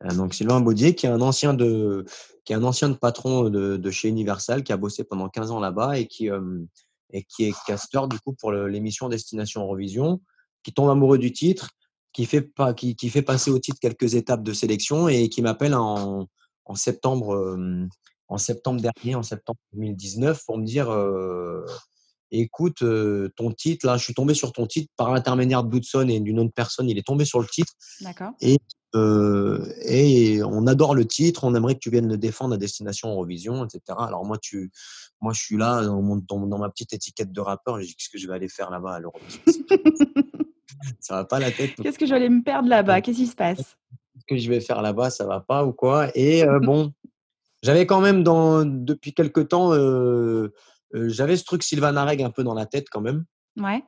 Euh, donc Sylvain Baudier, qui est un ancien de, qui est un ancien de patron de, de chez Universal, qui a bossé pendant 15 ans là-bas et qui, euh, et qui est casteur du coup pour l'émission Destination Eurovision, qui tombe amoureux du titre qui fait, pas, qui, qui, fait passer au titre quelques étapes de sélection et qui m'appelle en, en, septembre, en septembre dernier, en septembre 2019, pour me dire écoute, ton titre, là, je suis tombé sur ton titre par l'intermédiaire de Bootson et d'une autre personne, il est tombé sur le titre. D'accord. Et, et on adore le titre, on aimerait que tu viennes le défendre à destination Eurovision, etc. Alors moi, tu, moi je suis là dans, dans, dans ma petite étiquette de rappeur, je dis qu'est-ce que je vais aller faire là-bas à l'Eurovision? Ça va pas la tête. Qu'est-ce que j'allais me perdre là-bas? Qu'est-ce qui se passe? Ce que je vais faire là-bas, ça va pas ou quoi? Et bon, j'avais quand même dans, depuis quelques temps, j'avais ce truc Sylvain Areg un peu dans la tête quand même. Ouais.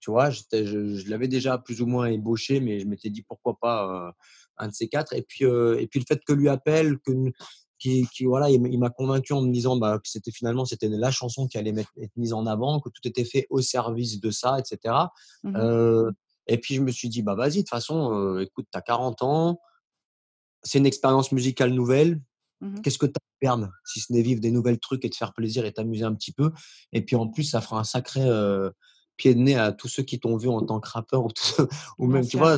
Tu vois, je, je l'avais déjà plus ou moins ébauché, mais je m'étais dit pourquoi pas un de ces quatre. Et puis, et puis le fait que lui appelle, que qui, voilà, il, m'a convaincu en me disant bah, que c'était finalement c'était la chanson qui allait être mise en avant, que tout était fait au service de ça, etc. Mmh euh, et puis je me suis dit bah vas-y de toute façon, euh, écoute, tu as 40 ans, c'est une expérience musicale nouvelle. Mmh Qu'est-ce que tu perdre si ce n'est vivre des nouvelles trucs et te faire plaisir et t'amuser un petit peu? Et puis en plus, ça fera un sacré euh, pied de nez à tous ceux qui t'ont vu en tant que rappeur ou, ou même, tu vois,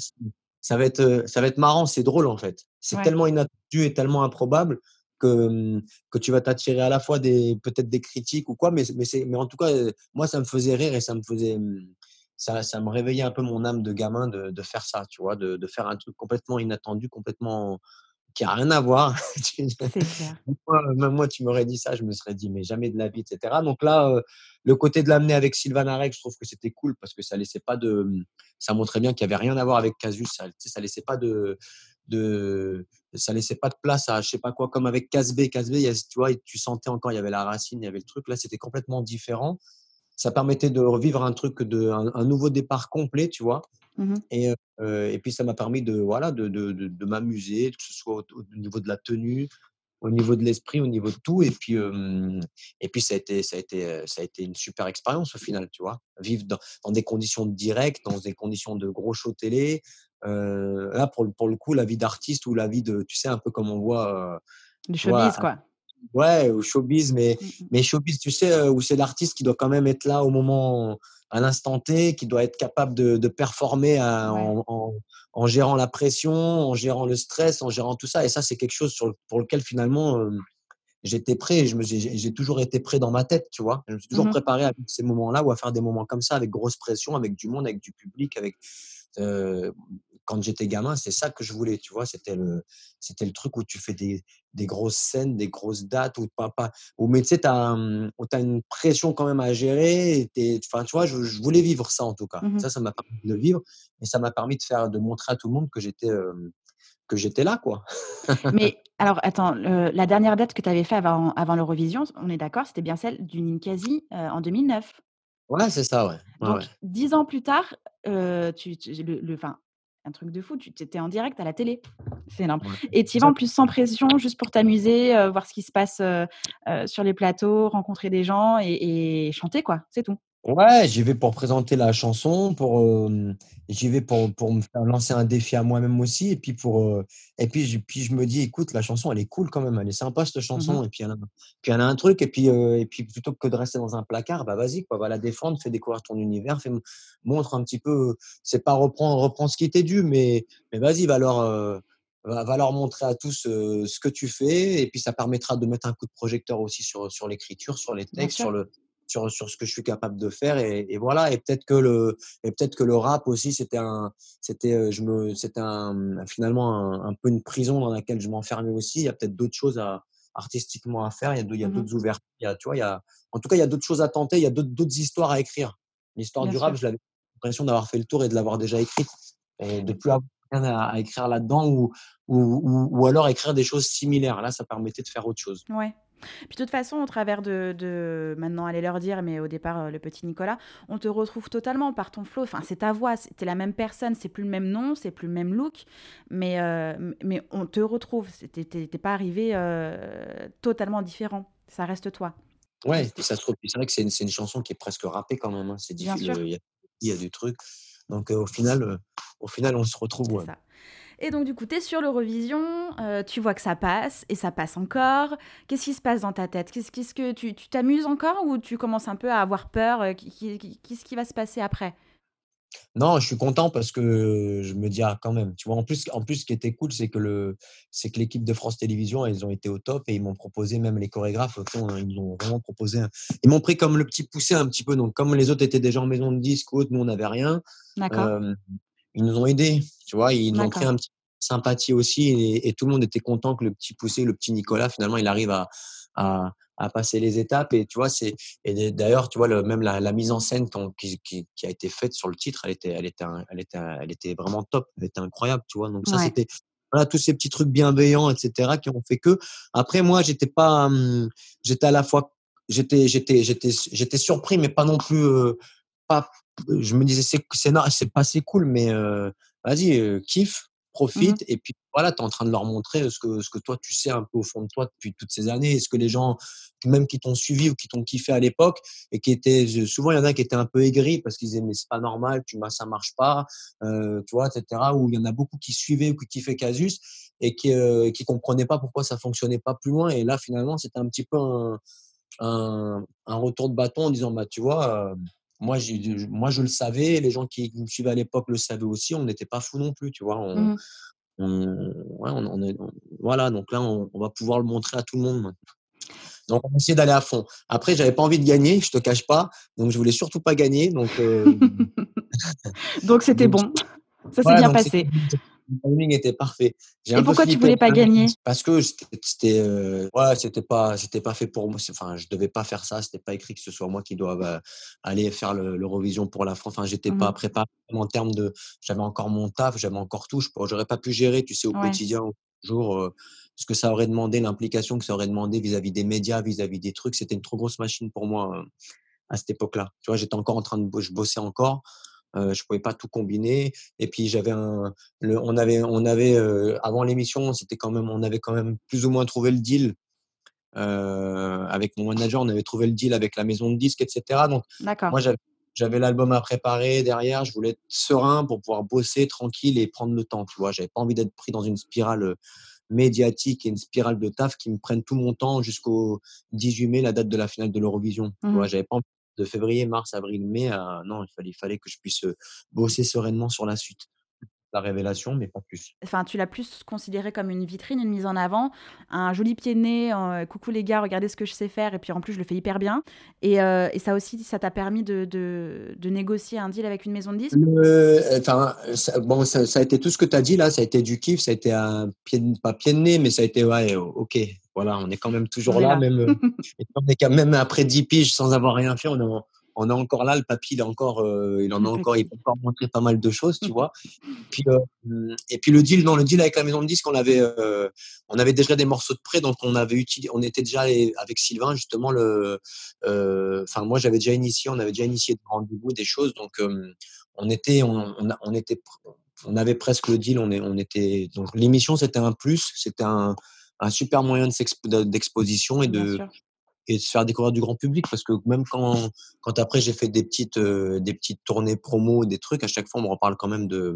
ça va être, ça va être marrant, c'est drôle en fait. C'est tellement inattendu et tellement improbable que, que tu vas t'attirer à la fois des peut-être des critiques ou quoi, mais, mais, mais en tout cas, moi, ça me faisait rire et ça me faisait. Mmh, ça, ça me réveillait un peu mon âme de gamin de, de faire ça, tu vois, de, de, faire un truc complètement inattendu, complètement qui a rien à voir. Même moi, tu m'aurais dit ça, je me serais dit, mais jamais de la vie, etc. Donc là, le côté de l'amener avec Sylvain Arek, je trouve que c'était cool parce que ça laissait pas de, mmh, ça montrait bien qu'il n'y avait rien à voir avec Casus, ça, ça laissait pas de, de ça laissait pas de place à je sais pas quoi comme avec Casbé. Casbé tu vois tu sentais encore il y avait la racine il y avait le truc. Là c'était complètement différent. Ça permettait de revivre un truc de un, nouveau départ complet tu vois. Mmh et, et puis ça m'a permis de voilà de, de, de, m'amuser que ce soit au, niveau de la tenue au niveau de l'esprit au niveau de tout et puis et puis ça a été ça a été ça a été une super expérience au final tu vois vivre dans, dans des conditions directes dans des conditions de gros shows télé là, pour, pour, le coup, la vie d'artiste ou la vie de, tu sais, un peu comme on voit. du showbiz, quoi. Ouais, au showbiz, mais, mmh. mais showbiz, tu sais, où c'est l'artiste qui doit quand même être là au moment, à l'instant T, qui doit être capable de, de performer en, en, gérant la pression, en gérant le stress, en gérant tout ça. Et ça, c'est quelque chose sur pour lequel finalement j'étais prêt. J'ai toujours été prêt dans ma tête, tu vois. Je me suis toujours mmh préparé à ces moments-là ou à faire des moments comme ça avec grosse pression, avec du monde, avec du public, avec quand j'étais gamin, c'est ça que je voulais, tu vois. C'était le, c'était le truc où tu fais des, des grosses scènes, des grosses dates, où, pas, pas, où mais tu sais, tu as, une pression quand même à gérer. Enfin, tu vois, je, voulais vivre ça en tout cas. Mmh ça, ça m'a permis de le vivre et ça m'a permis de faire, de montrer à tout le monde que j'étais, que j'étais là, quoi. mais alors, attends, la dernière date que tu avais fait avant, avant l'Eurovision, on est d'accord, c'était bien celle du Ninkasi en 2009. Ouais, c'est ça, ouais. Donc, dix ans plus tard, tu, le, le, un truc de fou. Tu étais en direct à la télé. C'est énorme. Et tu y vas en plus sans pression, juste pour t'amuser, euh, voir ce qui se passe euh, sur les plateaux, rencontrer des gens et, chanter, quoi. C'est tout. Ouais, j'y vais pour présenter la chanson, pour j'y vais pour, pour me faire lancer un défi à moi-même aussi, et puis pour et puis, puis je me dis, écoute, la chanson, elle est cool quand même, elle est sympa cette mmh chanson, et puis elle a, puis elle a un truc, et puis et puis plutôt que de rester dans un placard, bah vas-y, quoi, va la défendre, fais découvrir ton univers, fais, montre un petit peu, c'est pas reprendre, reprendre ce qui t'est dû, mais mais vas-y, va leur va, leur montrer à tous ce que tu fais, et puis ça permettra de mettre un coup de projecteur aussi sur sur l'écriture, sur les textes, sur le sur, sur ce que je suis capable de faire et, et voilà. Et peut-être que le et peut-être que le rap aussi c'était un c'était euh, je me c'était un finalement un, peu une prison dans laquelle je m'enfermais aussi. Il y a peut-être d'autres choses à, artistiquement à faire. Il y a, il y a mmh d'autres ouvertures. Il y a, tu vois il y a en tout cas il y a d'autres choses à tenter. Il y a d'autres histoires à écrire. L'histoire du rap je l'avais l'impression d'avoir fait le tour et de l'avoir déjà écrite. Et de plus avoir rien à, écrire là-dedans ou, ou, ou, alors écrire des choses similaires. Là ça permettait de faire autre chose. Ouais puis de toute façon, au travers de, maintenant, allez leur dire, mais au départ, euh, le petit Nicolas, on te retrouve totalement par ton flow. Enfin, c'est ta voix, c'est la même personne, c'est plus le même nom, c'est plus le même look, mais, euh, mais on te retrouve. T'es pas arrivé euh, totalement différent. Ça reste toi. Ouais, ça se trouve. C'est vrai que c'est une, une, chanson qui est presque rappée quand même. Hein. C'est difficile. Il y, a, il y, a du truc. Donc au final, au final, on se retrouve. Ouais. Ça. Et donc, du coup, tu es sur l'Eurovision, euh, tu vois que ça passe, et ça passe encore. Qu'est-ce qui se passe dans ta tête? Qu'est-ce que tu t'amuses encore ou tu commences un peu à avoir peur? Euh, Qu'est-ce qui va se passer après? Non, je suis content parce que je me dis ah quand même. Tu vois, en plus, en plus, ce qui était cool, c'est que le, c'est que l'équipe de France Télévisions, ils ont été au top et ils m'ont proposé même les chorégraphes. Ils m'ont vraiment proposé. Ils m'ont pris comme le petit poussé un petit peu. Donc comme les autres étaient déjà en maison de disque ou autre, nous on n'avait rien. D'accord. Euh, ils nous ont aidés, tu vois, ils nous ont créé un petit sympathie aussi et, tout le monde était content que le petit poussé, le petit Nicolas, finalement, il arrive à, à, à passer les étapes. Et tu vois, c'est et d'ailleurs, tu vois, le, même la, la, mise en scène qui, qui, qui, a été faite sur le titre, elle était, elle était, elle était, elle était vraiment top, elle était incroyable, tu vois. Donc ça, c'était voilà tous ces petits trucs bienveillants, etc., qui ont fait que. Après, moi, j'étais pas, hum, j'étais à la fois, j'étais, j'étais, j'étais, j'étais surpris, mais pas non plus, euh, pas. Je me disais, c'est, c'est, c'est pas assez cool, mais euh, vas-y, euh, kiffe, Mmh profite et puis voilà, tu es en train de leur montrer ce que, ce que toi tu sais un peu au fond de toi depuis toutes ces années, et ce que les gens, même qui t'ont suivi ou qui t'ont kiffé à l'époque, et qui étaient, souvent il y en a qui étaient un peu aigris parce qu'ils disaient mais c'est pas normal, tu m'as, ça marche pas, euh, tu vois, etc. Ou il y en a beaucoup qui suivaient ou qui kiffaient Casus et qui, euh, qui comprenaient pas pourquoi ça fonctionnait pas plus loin. Et là finalement c'était un petit peu un, un, un, retour de bâton en disant bah tu vois. Moi, moi, je le savais, les gens qui me suivaient à l'époque le savaient aussi, on n'était pas fous non plus, tu vois. On, mmh. on, on, est, voilà, donc là, on, va pouvoir le montrer à tout le monde. Donc, on a essayé d'aller à fond. Après, j'avais pas envie de gagner, je te cache pas, donc je voulais surtout pas gagner. Donc, euh... donc c'était bon. Ça s'est bien passé. Le timing était parfait. Et pourquoi tu voulais pas gagner? Parce que c'était, euh, ouais, c'était pas, c'était pas fait pour moi. Enfin, je devais pas faire ça. C'était pas écrit que ce soit moi qui doive euh, aller faire l'Eurovision pour la France. Enfin, j'étais pas mmh préparé en termes de. J'avais encore mon taf, j'avais encore tout. Je j'aurais pas pu gérer, tu sais, au quotidien, au jour. Euh, ce que ça aurait demandé, l'implication que ça aurait demandé vis-à-vis des médias, vis-à-vis des trucs, c'était une trop grosse machine pour moi à cette époque-là. Tu vois, j'étais encore en train de, je bossais encore. Euh, je pouvais pas tout combiner. Et puis j'avais un, le, on avait, on avait euh, avant l'émission, c'était quand même, on avait quand même plus ou moins trouvé le deal euh, avec mon manager. On avait trouvé le deal avec la maison de disques, etc. Donc moi j'avais l'album à préparer derrière. Je voulais être serein pour pouvoir bosser tranquille et prendre le temps. Tu vois, j'avais pas envie d'être pris dans une spirale médiatique et une spirale de taf qui me prenne tout mon temps jusqu'au 18 mai, la date de la finale de l'Eurovision. Tu vois, mmh j'avais pas envie de février, mars, avril, mai, non, il fallait, que je puisse bosser sereinement sur la suite la révélation, mais pas plus. Enfin, tu l'as plus considéré comme une vitrine, une mise en avant, un joli pied de nez, coucou les gars, regardez ce que je sais faire, et puis en plus je le fais hyper bien. Et, et ça aussi, ça t'a permis de, de, de, négocier un deal avec une maison de disques? Enfin, ça, bon, ça, a été tout ce que tu as dit là, ça a été du kiff, ça a été un pied, pas pied de nez, mais ça a été, ouais, ok, voilà, on est quand même toujours là, même, euh, même après 10 piges sans avoir rien fait, on est, on est encore là, le papy, il, encore, euh, il en a encore, il peut encore montrer pas mal de choses, tu vois. Puis, euh, et puis le deal, non, le deal avec la maison de disques, on avait, on avait déjà des morceaux de près, donc on avait utilisé, on était déjà avec Sylvain justement le, enfin moi j'avais déjà initié, on avait déjà initié des rendez-vous, des choses, donc on était, on, on, était, on avait presque le deal, on, est, on était, donc l'émission c'était un plus, c'était un un super moyen d'exposition et de et de se faire découvrir du grand public parce que même quand quand après j'ai fait des petites euh, des petites tournées promo des trucs à chaque fois on me reparle quand même de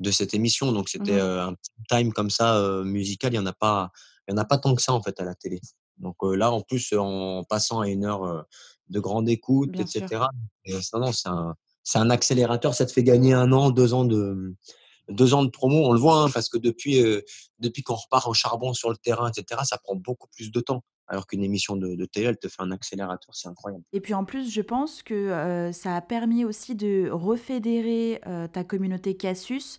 de cette émission. Donc c'était mmh euh, un time comme ça euh, musical. Il y en a pas il y en a pas tant que ça en fait à la télé. Donc là en plus en passant à une heure de grande écoute etc c'est un c'est un accélérateur. Ça te fait gagner un an deux ans de deux ans de promo, on le voit, hein, parce que depuis, euh, depuis qu'on repart au charbon sur le terrain, etc., ça prend beaucoup plus de temps. Alors qu'une émission de, de, télé, elle te fait un accélérateur, c'est incroyable. Et puis en plus, je pense que euh, ça a permis aussi de refédérer euh, ta communauté Cassus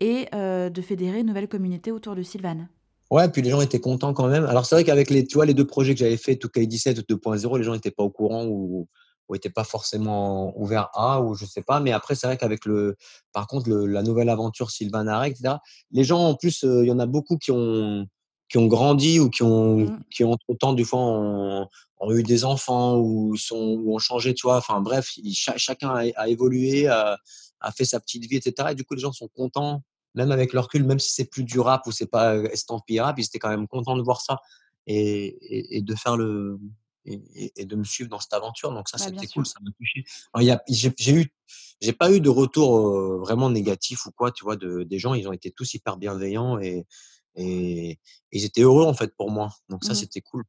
et de fédérer une nouvelle communauté autour de Sylvane. Ouais, puis les gens étaient contents quand même. Alors c'est vrai qu'avec les, tu vois, les deux projets que j'avais fait, tout 17 ou 2.0, les gens n'étaient pas au courant ou, ou n'était pas forcément ouvert à, ou je sais pas. Mais après, c'est vrai qu'avec le, par contre, le, la nouvelle aventure Sylvain Arek, etc., les gens, en plus, euh, il y en a beaucoup qui ont, qui ont grandi ou qui ont, mmh. qui ont autant du fois ont, eu des enfants ou sont, ou ont changé, tu vois. Enfin, bref, chacun a, évolué, a, a, fait sa petite vie, etc. Et du coup, les gens sont contents, même avec leur recul, même si c'est plus du rap ou c'est pas estampillé rap, ils étaient quand même contents de voir ça et, et de faire le, et, de me suivre dans cette aventure. Donc ça, bah, c'était cool, ça m'a touché. J'ai eu, j'ai pas eu de retour vraiment négatif ou quoi, tu vois, de, des gens. Ils ont été tous hyper bienveillants et, et, ils étaient heureux en fait pour moi. Donc ça, mmh. c'était cool.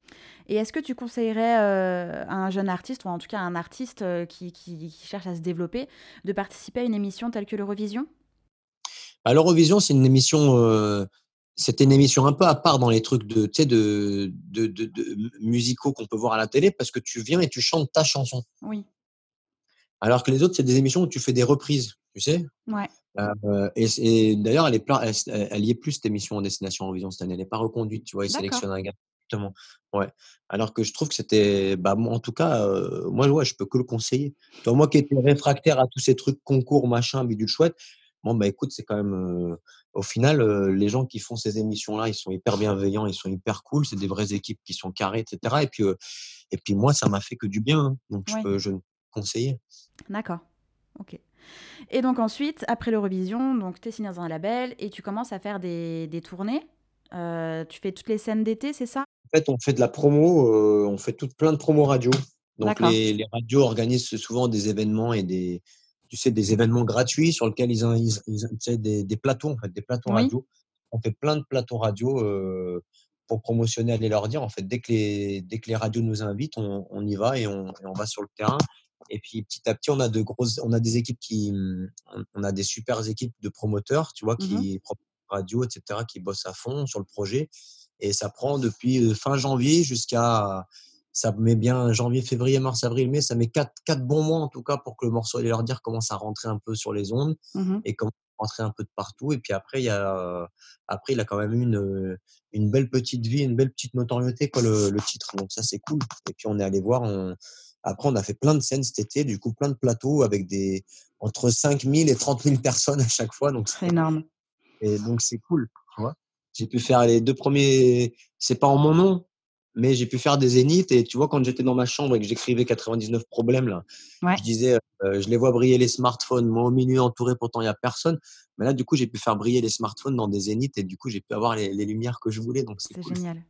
Et est-ce que tu conseillerais à un jeune artiste, ou en tout cas à un artiste qui, qui, cherche à se développer, de participer à une émission telle que l'Eurovision? Bah, L'Eurovision, c'est une émission c'était une émission un peu à part dans les trucs de, de, de, de, de musicaux qu'on peut voir à la télé parce que tu viens et tu chantes ta chanson. Oui. Alors que les autres, c'est des émissions où tu fais des reprises, tu sais. Ouais. Euh, et, d'ailleurs, elle, est elle, elle, y est plus cette émission en destination en vision cette année. Elle n'est pas reconduite, tu vois. Ils sélectionnent un gars exactement. Ouais. Alors que je trouve que c'était, bah, en tout cas, heu, moi, ouais, je peux que le conseiller. Toi, moi qui étais réfractaire à tous ces trucs concours, machin, bidule chouette, bon, bah, écoute, c'est quand même, au final, les gens qui font ces émissions-là, ils sont hyper bienveillants, ils sont hyper cool, c'est des vraies équipes qui sont carrées et cetera et puis, et puis moi, ça m'a fait que du bien, hein, donc je peux je conseiller. D'accord. OK. Et donc ensuite, après l'Eurovision, donc tu es signé dans un label et tu commences à faire des des tournées. Tu fais toutes les scènes d'été, c'est ça? En fait, on fait de la promo, on fait toutes plein de promos radio. Donc les radios organisent souvent des événements et des tu sais, des événements gratuits sur lesquels ils ils ils tu sais, des des plateaux, en fait, des plateaux Oui. radio. On fait plein de plateaux radio, heu, pour promotionner Aller leur dire. En fait, dès que les dès que les radios nous invitent, on on y va et on et on va sur le terrain. Et puis petit à petit, on a de grosses on a des équipes qui, on a des supers équipes de promoteurs, tu vois, Mmh mh. qui radio et cetera, qui bossent à fond sur le projet et ça prend depuis, heu, fin janvier jusqu'à ça met bien janvier, février, mars, avril, mai, ça met quatre quatre bons mois en tout cas pour que le morceau Aller leur dire commence à rentrer un peu sur les ondes Mmh et commence à rentrer un peu de partout. Et puis après il y a après il a quand même eu une, heu, une belle petite vie, une belle petite notoriété quoi le le titre. Donc ça c'est cool. Et puis on est allé voir, on après on a fait plein de scènes cet été, du coup plein de plateaux avec des entre 5000 et 30 000 personnes à chaque fois. Donc C'est énorme. et donc c'est cool? J'ai pu faire les 2 premiers c'est pas en mon nom, mais j'ai pu faire des zéniths et tu vois, quand j'étais dans ma chambre et que j'écrivais 99 problèmes là, Ouais. je disais, heu: «Je les vois briller les smartphones, moi au milieu entouré, pourtant il y a personne». Mais là, du coup, j'ai pu faire briller les smartphones dans des zéniths et du coup, j'ai pu avoir les les lumières que je voulais, donc c'est C'est cool. génial.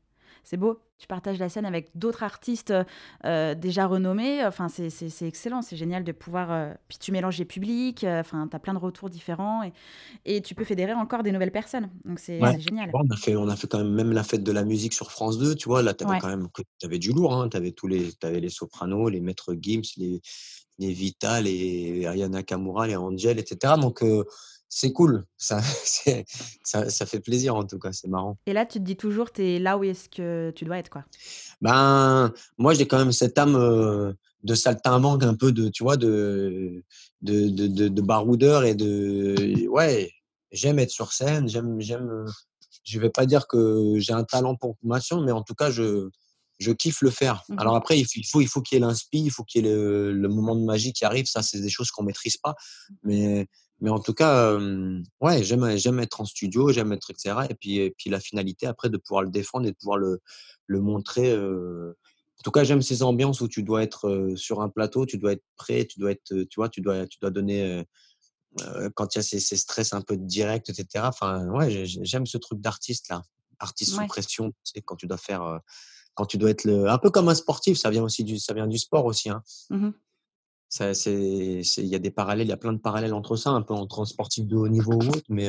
C'est beau. Tu partages la scène avec d'autres artistes, heu heu, déjà renommés. Enfin, c'est excellent. C'est génial de pouvoir, heu puis tu mélanges les publics, enfin, tu as plein de retours différents et et tu peux fédérer encore des nouvelles personnes. Donc c'est Ouais, génial. on a fait on a fait quand même même la fête de la musique sur France 2, tu vois? Là, tu avais Ouais. quand même avais du lourd, hein. Tu avais tous les avais les sopranos, les maîtres Gims, les les Vita, les Aya Nakamura, les Angèle et cetera. Donc c'est cool. Ça ça ça fait plaisir en tout cas, c'est marrant. Et là, tu te dis toujours: «Tu es là où est-ce que tu dois être», quoi? Ben, moi, j'ai quand même cette âme, de saltimbanque un peu de tu vois, de de de de de baroudeur et de ouais, j'aime être sur scène, j'aime j'aime, je vais pas dire que j'ai un talent pour machin, mais en tout cas, je je kiffe le faire. Mmh Alors après, il faut il faut qu'il y ait l'inspi, il faut qu'il y ait le le moment de magie qui arrive, ça, c'est des choses qu'on maîtrise pas. Mais mais en tout cas, ouais, j'aime j'aime être en studio, j'aime être et cetera et puis et puis la finalité après de pouvoir le défendre et de pouvoir le le montrer, en tout cas, j'aime ces ambiances où tu dois être, sur un plateau, tu dois être prêt, tu dois être, tu vois, tu dois tu dois donner, quand il y a ces ces stress un peu directs et cetera. Enfin, ouais, j'ai j'ai j'aime ce truc d'artiste là, artiste sous pression, tu sais, quand tu dois faire, quand tu dois être le un peu comme un sportif, ça vient aussi du ça vient du sport aussi, hein. Mmh mh. Ça c'est c'est il y a des parallèles, il y a plein de parallèles entre ça, un peu entre un sportif de haut niveau ou autre, mais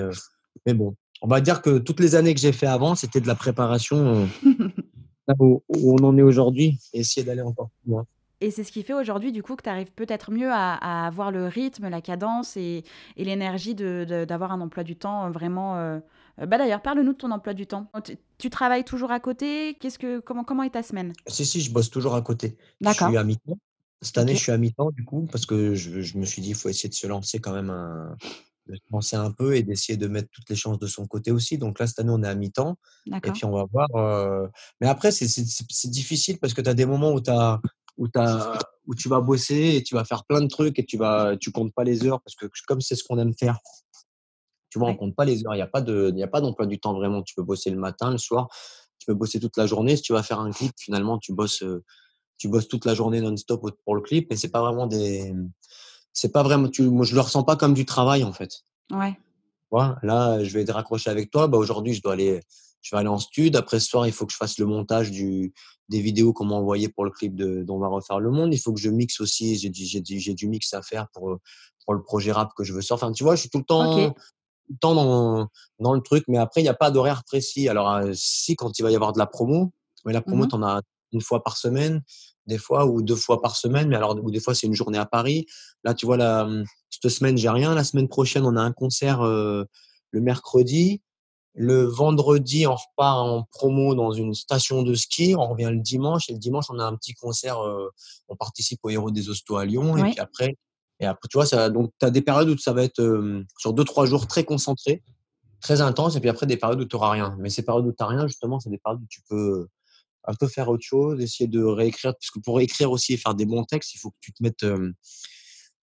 mais bon, on va dire que toutes les années que j'ai fait avant, c'était de la préparation, là où où on en est aujourd'hui et essayer d'aller encore plus loin. Et c'est ce qui fait aujourd'hui, du coup, que tu arrives peut-être mieux à à avoir le rythme, la cadence et et l'énergie de de d'avoir un emploi du temps, vraiment, bah, d'ailleurs, parle-nous de ton emploi du temps. Tu tu travailles toujours à côté? Qu'est-ce que comment comment est ta semaine? Si, si, je bosse toujours à côté. Je suis à mi-temps. Cette année, je suis à mi-temps du coup parce que je je me suis dit: «Il faut essayer de se lancer quand même un de se lancer un peu et d'essayer de mettre toutes les chances de son côté aussi». Donc là, cette année, on est à mi-temps et puis on va voir, heu mais après c'est difficile parce que tu as des moments où as où as où tu vas bosser et tu vas faire plein de trucs et tu vas tu comptes pas les heures parce que comme c'est ce qu'on aime faire tu vois, on compte pas les heures. Il y a pas de d'emploi du temps vraiment. Tu peux bosser le matin, le soir, tu peux bosser toute la journée. Si tu vas faire un clip, finalement, tu bosses, heu, tu bosses toute la journée non-stop pour le clip et c'est pas vraiment des, c'est pas vraiment tu moi, je le ressens pas comme du travail, en fait. Ouais. Vois? Là, je vais te raccrocher avec toi. Bah, aujourd'hui, je dois aller je vais aller en stud. Après ce soir, il faut que je fasse le montage du des vidéos qu'on m'a envoyées pour le clip de d'On va refaire le monde. Il faut que je mixe aussi. J'ai du j'ai du j'ai du mix à faire pour, le projet rap que je veux sortir. Enfin, tu vois, je suis tout le temps tout le temps dans dans le truc, mais après il y a pas d'horaire précis. Alors, heu, si, quand il va y avoir de la promo, mais la promo, mh. tu en as 1 fois par semaine, des fois ou 2 fois par semaine, mais alors ou des fois, c'est une journée à Paris. Là, tu vois, là, mmh, cette semaine, j'ai rien. La semaine prochaine, on a un concert, heu, le mercredi. Le vendredi, on repart en promo dans une station de ski. On revient le dimanche et le dimanche, on a un petit concert, heu, on participe aux Héros des Hostos à Lyon et puis après et après, tu vois, ça donc tu as des périodes où ça va être, hem, sur 2-3 jours très concentré, très intense et puis après des périodes où tu auras rien. Mais ces périodes où tu as rien, justement, c'est des périodes où tu peux un peu faire autre chose, essayer de réécrire. Parce que pour écrire aussi et faire des bons textes, il faut que tu te mettes. tu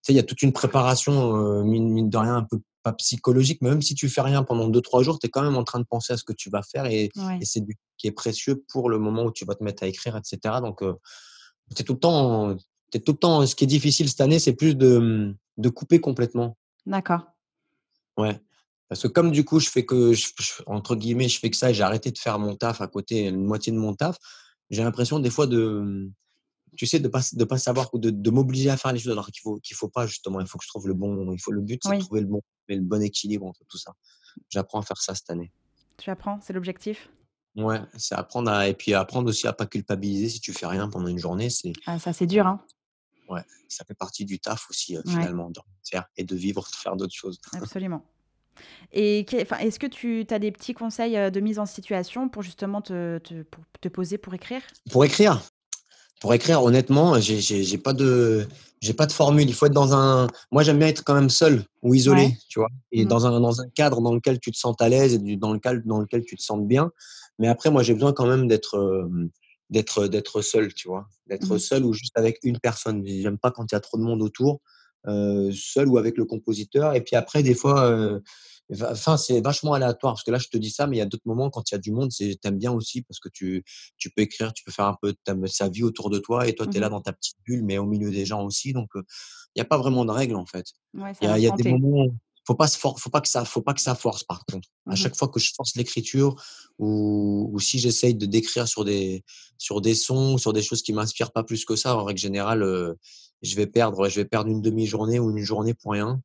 sais, il y a toute une préparation, mine, de rien, un peu pas psychologique, mais même si tu fais rien pendant 2-3 jours, tu es quand même en train de penser à ce que tu vas faire et, c'est du qui est précieux pour le moment où tu vas te mettre à écrire, etc. Donc, c'est tout le temps, es tout le temps. Ce qui est difficile cette année, c'est plus de, de couper complètement. D'accord. Ouais. Parce que comme du coup, je fais que, entre guillemets, je fais que ça et j'ai arrêté de faire mon taf à côté, une moitié de mon taf, j'ai l'impression des fois de, tu sais, de pas, de pas savoir ou de, de m'obliger à faire les choses alors qu'il faut, qu'il faut pas justement. Il faut que je trouve le bon, il faut le but, c'est de trouver le bon, le bon équilibre entre tout ça. J'apprends à faire ça cette année. Tu apprends, c'est l'objectif? Ouais, c'est apprendre à, et puis apprendre aussi à pas culpabiliser si tu fais rien pendant une journée. C'est, ah, ça, c'est dur, hein. Ouais, ça fait partie du taf aussi, finalement, de faire et de vivre, de faire d'autres choses. Absolument. Et est-ce que tu as des petits conseils de mise en situation pour justement te, te, pour te poser pour écrire? Pour écrire Pour écrire, honnêtement, j'ai pas de j'ai pas de formule. Il faut être dans un. Moi, j'aime bien être quand même seul ou isolé, tu vois, et mmh dans, un, dans un cadre dans lequel tu te sens à l'aise et dans lequel, dans lequel tu te sens bien. Mais après, moi, j'ai besoin quand même d'être d'être d'être seul, tu vois, d'être mmh seul ou juste avec une personne. J'aime pas quand il y a trop de monde autour, seul ou avec le compositeur. Et puis après, des fois, enfin, c'est vachement aléatoire parce que là, je te dis ça, mais il y a d'autres moments quand il y a du monde, c'est t'aimes bien aussi parce que tu tu peux écrire, tu peux faire un peu sa vie autour de toi et toi, tu es là mmh dans ta petite bulle, mais au milieu des gens aussi. Donc, il n'y a pas vraiment de règles en fait. Il y a, des moments faut pas faut pas que ça faut pas que ça force par contre à mmh chaque fois que je force l'écriture ou, ou, si j'essaye de décrire sur des sur des sons sur des choses qui m'inspirent pas plus que ça en règle générale je vais perdre je vais perdre une demi-journée ou une journée pour rien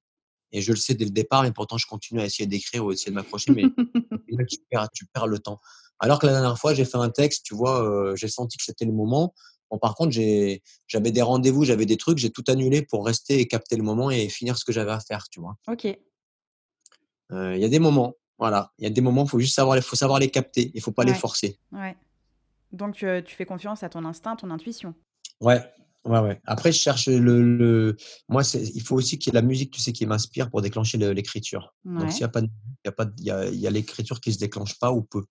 et je le sais dès le départ et pourtant je continue à essayer d'écrire ou essayer de m'approcher mais tu perds tu perds le temps alors que la dernière fois j'ai fait un texte tu vois j'ai senti que c'était le moment Bon, par contre, j'avais des rendez-vous, j'avais des trucs, j'ai tout annulé pour rester et capter le moment et finir ce que j'avais à faire, tu vois. Ok. Il y a des moments, voilà. Il y a des moments, il faut juste savoir, faut savoir les capter, il faut pas les forcer. Ouais. Donc, tu fais confiance à ton instinct, ton intuition. Ouais, Ouais, ouais. Après, je cherche le. le... Moi, il faut aussi qu'il y ait la musique, tu sais, qui m'inspire pour déclencher l'écriture. Donc, s'il n'y a pas, il y a pas, il y a, il y a l'écriture qui se déclenche pas ou peu.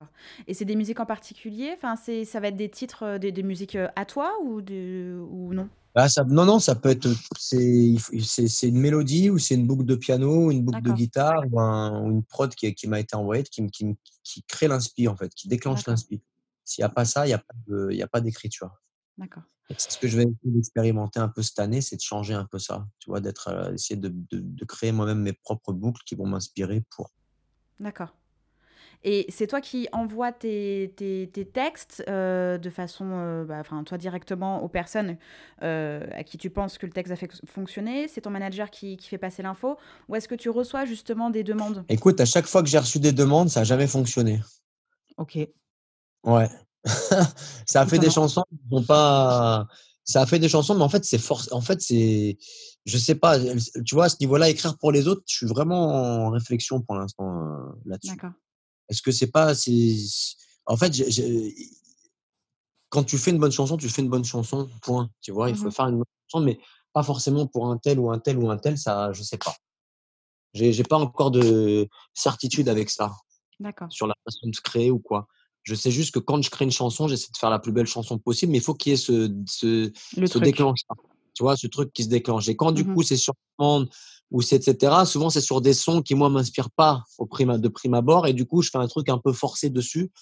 Et c'est des musiques en particulier? Enfin, c'est, ça va être des titres, des, des musiques à toi ou de, ou non? Bah, ça, non, non, ça peut être. C'est, c'est, une mélodie ou c'est une boucle de piano, une boucle de guitare ou, un, une prod qui, qui m'a été envoyée, qui, qui, qui crée l'inspi, en fait, qui déclenche l'inspi. S'il n'y a pas ça, il n'y a pas d'écriture. D'accord. C'est ce que je vais expérimenter un peu cette année, c'est de changer un peu ça, tu vois, d'être, euh, essayer de, de, créer moi-même mes propres boucles qui vont m'inspirer pour. D'accord. Et c'est toi qui envoies tes, tes, tes textes euh, de façon, euh, bah, enfin, toi directement aux personnes à qui tu penses que le texte a fait fonctionner? C'est ton manager qui, qui fait passer l'info? Ou est-ce que tu reçois justement des demandes? Écoute, à chaque fois que j'ai reçu des demandes, ça n'a jamais fonctionné. Ok. Ouais. ça a fait des chansons qui pas. Ça a fait des chansons, mais en fait, c'est force. En fait, c'est. Je sais pas. Tu vois, à ce niveau-là, écrire pour les autres, je suis vraiment en réflexion pour l'instant euh, là-dessus. D'accord. Est-ce que c'est pas. En fait, quand tu fais une bonne chanson, tu fais une bonne chanson, point. Tu vois, il faut mmh faire une bonne chanson, mais pas forcément pour un tel ou un tel ou un tel, ça, je sais pas. J'ai pas encore de certitude avec ça. D'accord. Sur la façon de se créer ou quoi. Je sais juste que quand je crée une chanson, j'essaie de faire la plus belle chanson possible, mais il faut qu'il y ait ce, ce, ce déclenche. Tu vois, ce truc qui se déclenche. Et quand du mmh coup c'est sur commande ou c'est etc., souvent c'est sur des sons qui moi m'inspirent pas au prime, de prime abord. Et du coup, je fais un truc un peu forcé dessus.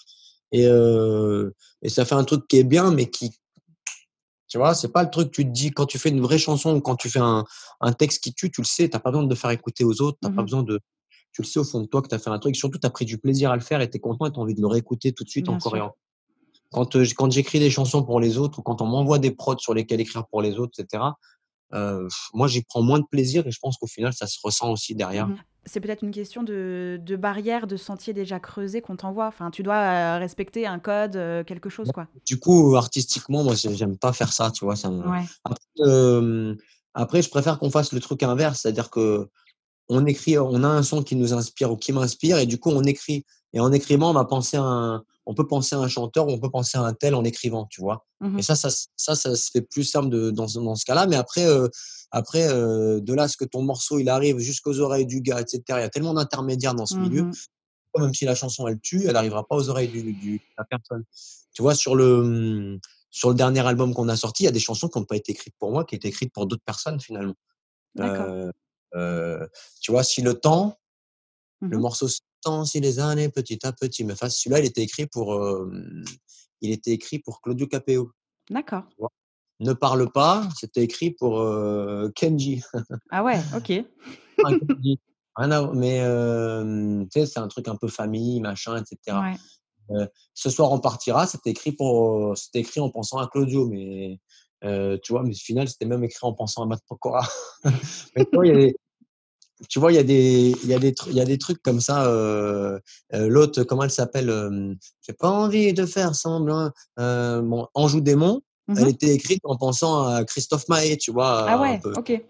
Et, euh, et ça fait un truc qui est bien, mais qui, tu vois, c'est pas le truc que tu te dis quand tu fais une vraie chanson ou quand tu fais un, un texte qui tue, tu le sais, tu n'as pas besoin de faire écouter aux autres, tu n'as pas besoin de, tu le sais au fond de toi que tu as fait un truc. Surtout, tu as pris du plaisir à le faire et tu es content et tu as envie de le réécouter tout de suite encore et encore. Quand, euh, quand j'écris des chansons pour les autres ou quand on m'envoie des prods sur lesquels écrire pour les autres, etc., euh, moi, j'y prends moins de plaisir et je pense qu'au final, ça se ressent aussi derrière. Mmh C'est peut-être une question de, de barrière, de sentier déjà creusé qu'on t'envoie. Enfin, tu dois euh, respecter un code, quelque chose, quoi. Du coup, artistiquement, moi, j'aime pas faire ça, tu vois. Ça après, après, je préfère qu'on fasse le truc inverse, c'est-à-dire que on écrit, on a un son qui nous inspire ou qui m'inspire, et du coup, on écrit. Et en écrivant, on va penser à un, on peut penser à un chanteur ou on peut penser à un tel en écrivant, tu vois. Mmh et ça, ça, ça, ça, se fait plus simple de, dans, dans ce cas-là. Mais après, euh, après euh, de là, ce que ton morceau, il arrive jusqu'aux oreilles du gars, etc. Il y a tellement d'intermédiaires dans ce milieu. Mmh même si la chanson elle tue, elle n'arrivera pas aux oreilles du, de la personne. Tu vois, sur le, sur le dernier album qu'on a sorti, il y a des chansons qui n'ont pas été écrites pour moi, qui étaient écrites pour d'autres personnes finalement. Euh, euh, tu vois, si le temps, le mmh morceau temps, si les années petit à petit me fassent, celui-là, il était écrit pour, il était écrit pour Claudio Capeo. D'accord. Ne parle pas, c'était écrit pour Kenji. Ah ouais, ok. mais tu sais, c'est un truc un peu famille, machin, etc. ce soir on partira, c'était écrit pour, c'était écrit en pensant à Claudio, mais tu vois, mais au final c'était même écrit en pensant à Matt Pokora. vois, il y a des, tu vois, il y a des, il y a des, il y a des trucs comme ça. Euh, L'autre, comment elle s'appelle J'ai pas envie de faire semblant. Euh, bon, Anjou démon. Elle mmh était écrite en pensant à Christophe Maé, tu vois. Ah ouais, ok.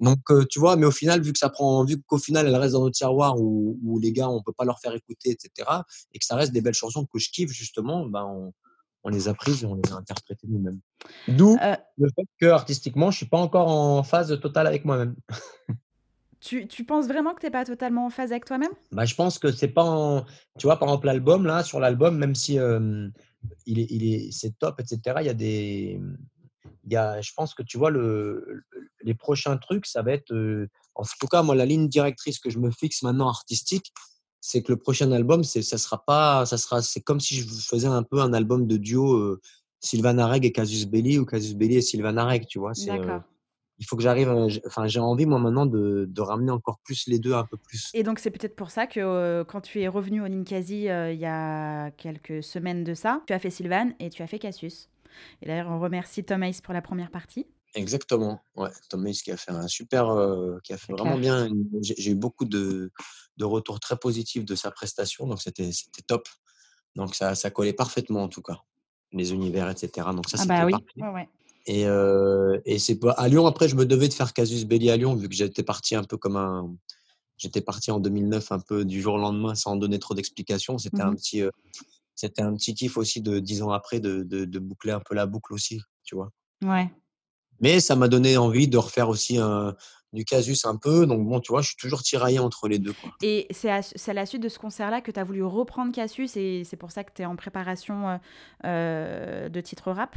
Donc, tu vois, mais au final, vu que ça prend, vu qu'au final, elle reste dans nos tiroirs où, où, les gars, on peut pas leur faire écouter, etc., et que ça reste des belles chansons que je kiffe, justement, ben, on, on les a prises et on les a interprétées nous-mêmes. D'où le fait que, artistiquement, je suis pas encore en phase totale avec moi-même. Tu, tu penses vraiment que tu n'es pas totalement en phase avec toi-même? Bah, Je pense que c'est pas en... Tu vois, par exemple, l'album, là, sur l'album, même si il est, il est, c'est top, etc., il y a des... Il y a, je pense que tu vois, le, les prochains trucs, ça va être. en tout cas, moi, la ligne directrice que je me fixe maintenant artistique, c'est que le prochain album, c'est, ça sera pas. Ça sera, c'est comme si je faisais un peu un album de duo Sylvain Areg et Casus Belli ou Casus Belli et Sylvain Areg, tu vois. C'est, D'accord il faut que j'arrive, enfin j'ai envie moi maintenant de, de, ramener encore plus les deux un peu plus. Et donc c'est peut-être pour ça que euh, quand tu es revenu au Ninkasi euh, il y a quelques semaines de ça, tu as fait Sylvan et tu as fait Cassius. Et d'ailleurs on remercie Tom Hayes pour la première partie. Exactement, ouais, Tom Hayes qui a fait un super, euh, qui a fait vraiment bien. J'ai eu beaucoup de, de, retours très positifs de sa prestation, donc c'était top. Donc ça, ça collait parfaitement en tout cas, les univers, etc. Donc ça ah bah oui, ouais, ouais. Et, euh, et c'est pas à Lyon. Après, je me devais de faire Casus Belli à Lyon, vu que j'étais parti un peu comme un. J'étais parti en 2009 un peu du jour au lendemain sans donner trop d'explications. C'était un mmh petit, euh, c'était un petit kiff aussi de dix ans après de, de, de, boucler un peu la boucle aussi, tu vois. Ouais. Mais ça m'a donné envie de refaire aussi un, du casus un peu. Donc bon, tu vois, je suis toujours tiraillé entre les deux. Quoi. Et c'est à, à, la suite de ce concert-là que tu as voulu reprendre casus et c'est pour ça que tu es en préparation euh, euh de titres rap?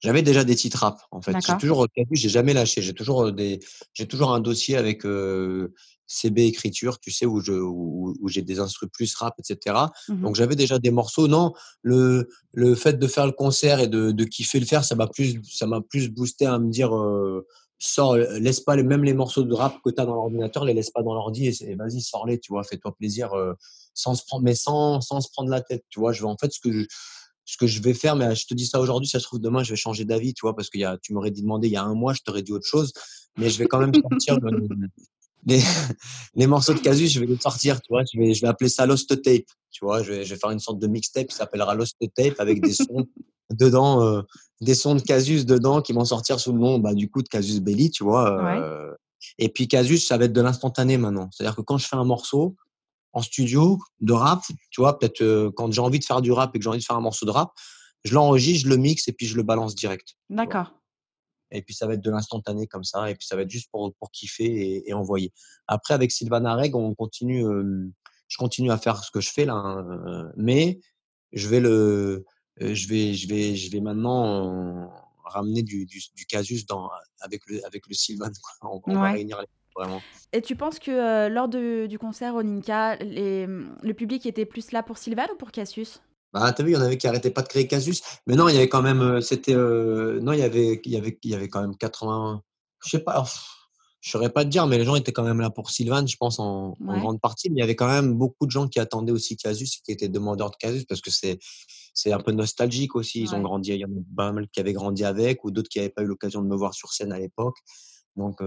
J'avais déjà des titres rap, en fait. J'ai toujours, j'ai jamais lâché. J'ai toujours des, j'ai toujours un dossier avec CB écriture, tu sais, où je, où, j'ai des instruments plus rap, etc. Mmh Donc j'avais déjà des morceaux. Non, le, le fait de faire le concert et de, de kiffer le faire, ça m'a plus, ça m'a plus boosté à me dire, sors, laisse pas les, même les morceaux de rap que tu as dans l'ordinateur, les laisse pas dans l'ordi et, vas-y, sors-les, tu vois, fais-toi plaisir, sans se prendre, mais sans, sans se prendre la tête, tu vois. Je veux en fait ce que je, ce que je vais faire, mais je te dis ça aujourd'hui, ça se trouve demain, je vais changer d'avis, tu vois, parce que y a, tu m'aurais dit il y a un mois, je t'aurais dit autre chose, mais je vais quand même sortir les, les, morceaux de Casus, je vais les sortir, tu vois, je vais, je vais appeler ça Lost Tape, tu vois, je vais, je vais faire une sorte de mixtape qui s'appellera Lost Tape avec des sons dedans, euh, des sons de Casus dedans qui vont sortir sous le nom, bah, du coup, de Casus Belli, tu vois. Euh, et puis Casus, ça va être de l'instantané maintenant. C'est-à-dire que quand je fais un morceau, en studio de rap, tu vois, peut-être euh, quand j'ai envie de faire du rap et que j'ai envie de faire un morceau de rap, je l'enregistre, je le mixe et puis je le balance direct. D'accord. Et puis ça va être de l'instantané comme ça, et puis ça va être juste pour, pour kiffer et, envoyer. Après, avec Sylvana Reg, on continue, je continue à faire ce que je fais là, hein, mais je vais le, euh, je vais, je vais, je vais maintenant ramener du, du, du, casus dans, avec le, avec le Sylvan. On, va réunir les et tu penses que lors de, du concert au Ninka, les, le public était plus là pour Sylvain ou pour Cassius? Bah, t'as vu, il y en avait qui arrêtaient pas de créer Cassius. Mais non, il y avait quand même, c'était, non, il y avait, il y avait, il y avait quand même 80, je sais pas, je saurais pas te dire, mais les gens étaient quand même là pour Sylvain, je pense, en, grande partie. Mais il y avait quand même beaucoup de gens qui attendaient aussi Casus et qui étaient demandeurs de Casus parce que c'est, c'est un peu nostalgique aussi. Ils ont grandi, il y en a pas mal qui avaient grandi avec ou d'autres qui n'avaient pas eu l'occasion de me voir sur scène à l'époque. Donc,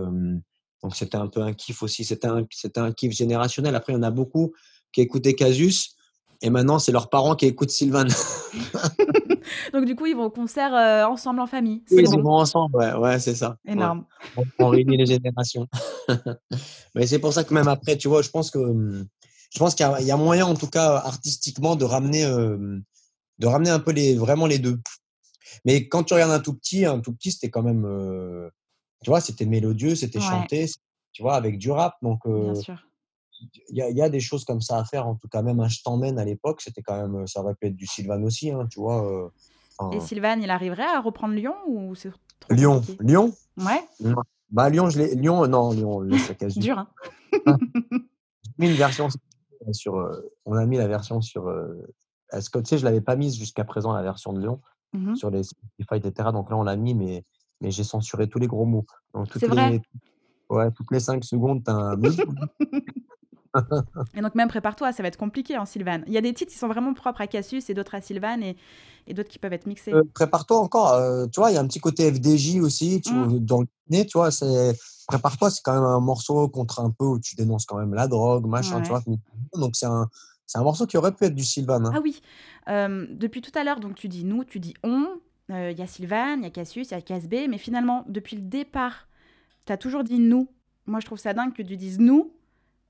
donc c'était un peu un kiff aussi. C'était un, un kiff générationnel. Après, il y en a beaucoup qui écoutaient Casus. Et maintenant, c'est leurs parents qui écoutent Sylvain. Donc, du coup, ils vont au concert euh, ensemble en famille. Oui, ils vont ensemble, ouais, ouais c'est ça. Énorme. On, réunit les générations. Mais c'est pour ça que même après, tu vois, je pense que je pense qu'il y, a moyen, en tout cas, artistiquement, de ramener, euh, de ramener un peu les, vraiment les deux. Mais quand tu regardes un tout petit, un tout petit, c'était quand même, euh, tu vois, c'était mélodieux, c'était chanté, tu vois, avec du rap. Donc, Bien sûr. Il y, a des choses comme ça à faire. En tout cas, même un je t'emmène à l'époque, c'était quand même, ça aurait pu être du Sylvain aussi, hein, tu vois. Et Sylvain, il arriverait à reprendre Lyon ou Lyon, Lyon? Ouais. Bah Lyon, je l'ai. Lyon, non, Lyon, c'est quasi. Dur. Hein. mis une version sur. on a mis la version sur. Est-ce que tu sais, je l'avais pas mise jusqu'à présent la version de Lyon mmh sur les Spotify, etc. Donc là, on l'a mis, mais mais j'ai censuré tous les gros mots. C'est vrai. Ouais, toutes les 5 secondes, tu as un. et donc même prépare-toi, ça va être compliqué en Sylvane. Il y a des titres qui sont vraiment propres à Cassius et d'autres à Sylvane et, et d'autres qui peuvent être mixés. Euh, prépare-toi encore. Euh, tu vois, il y a un petit côté FDJ aussi tu, mmh. dans le nez, tu vois. C'est prépare-toi, c'est quand même un morceau contre un peu où tu dénonces quand même la drogue, machin, tu vois. Donc c'est un c'est un morceau qui aurait pu être du Sylvane. Hein. Ah oui. Euh, depuis tout à l'heure, donc tu dis nous, tu dis on. Il y a Sylvane, il y a Cassius, il y a Casb, mais finalement, depuis le départ, tu as toujours dit nous. Moi, je trouve ça dingue que tu dises nous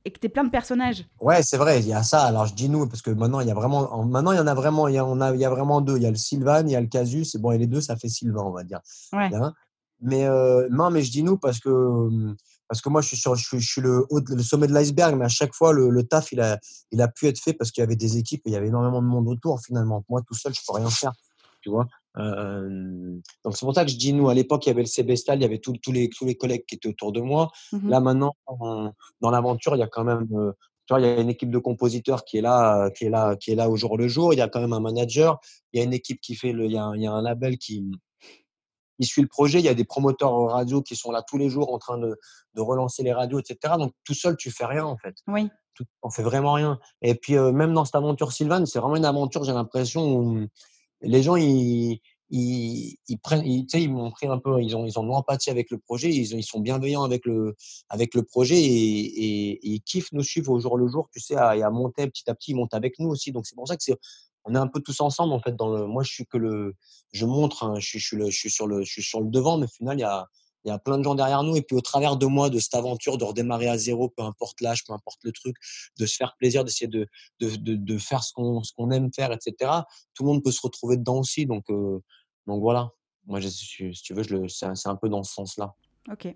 et que tu es plein de personnages. Ouais, c'est vrai, il y a ça. Alors, je dis nous parce que maintenant, il y a vraiment, maintenant, il y en a vraiment, il y, a, on a, il y a vraiment deux. Il y a le Sylvan, il y a le Casus, et bon, et les deux, ça fait Sylvain, on va dire. Ouais. Mais euh, non, mais je dis nous parce que parce que moi, je suis sur, je suis, le, haut, le sommet de l'iceberg, mais à chaque fois, le, le, taf, il a, il a pu être fait parce qu'il y avait des équipes et il y avait énormément de monde autour. Finalement, moi, tout seul, je peux rien faire. Tu vois donc c'est pour ça que je dis nous à l'époque il y avait le Cébestal, il y avait tous les tous les collègues qui étaient autour de moi. Mmh là maintenant dans l'aventure il y a quand même tu vois, il y a une équipe de compositeurs qui est là qui est là qui est là au jour le jour. Il y a quand même un manager. Il y a une équipe qui fait le il y a, il y a un label qui qui suit le projet. Il y a des promoteurs radio qui sont là tous les jours en train de, de relancer les radios, etc. Donc tout seul, tu fais rien en fait. Oui. Tout, on fait vraiment rien. Et puis même dans cette aventure Sylvain, c'est vraiment une aventure. J'ai l'impression où les gens, ils, ils, ils prennent, ils, ils m'ont pris un peu, ils ont, ils ont de l'empathie avec le projet, ils, ils sont bienveillants avec le, avec le projet et, et, ils kiffent nous suivre au jour le jour, tu sais, à, à monter petit à petit, ils montent avec nous aussi. Donc c'est pour ça que c'est, on est un peu tous ensemble en fait. Dans le, moi, je suis que le, je montre, hein, je, suis, je, suis le, je suis sur le, je suis sur le devant, mais au final, il y a, il y a plein de gens derrière nous. Et puis, au travers de moi, de cette aventure, de redémarrer à zéro, peu importe l'âge, peu importe le truc, de se faire plaisir, d'essayer de, de, de, de, faire ce qu'on qu'on aime faire, etc. Tout le monde peut se retrouver dedans aussi. Donc, euh, donc voilà. Moi, je, si tu veux, c'est un peu dans ce sens-là. Ok.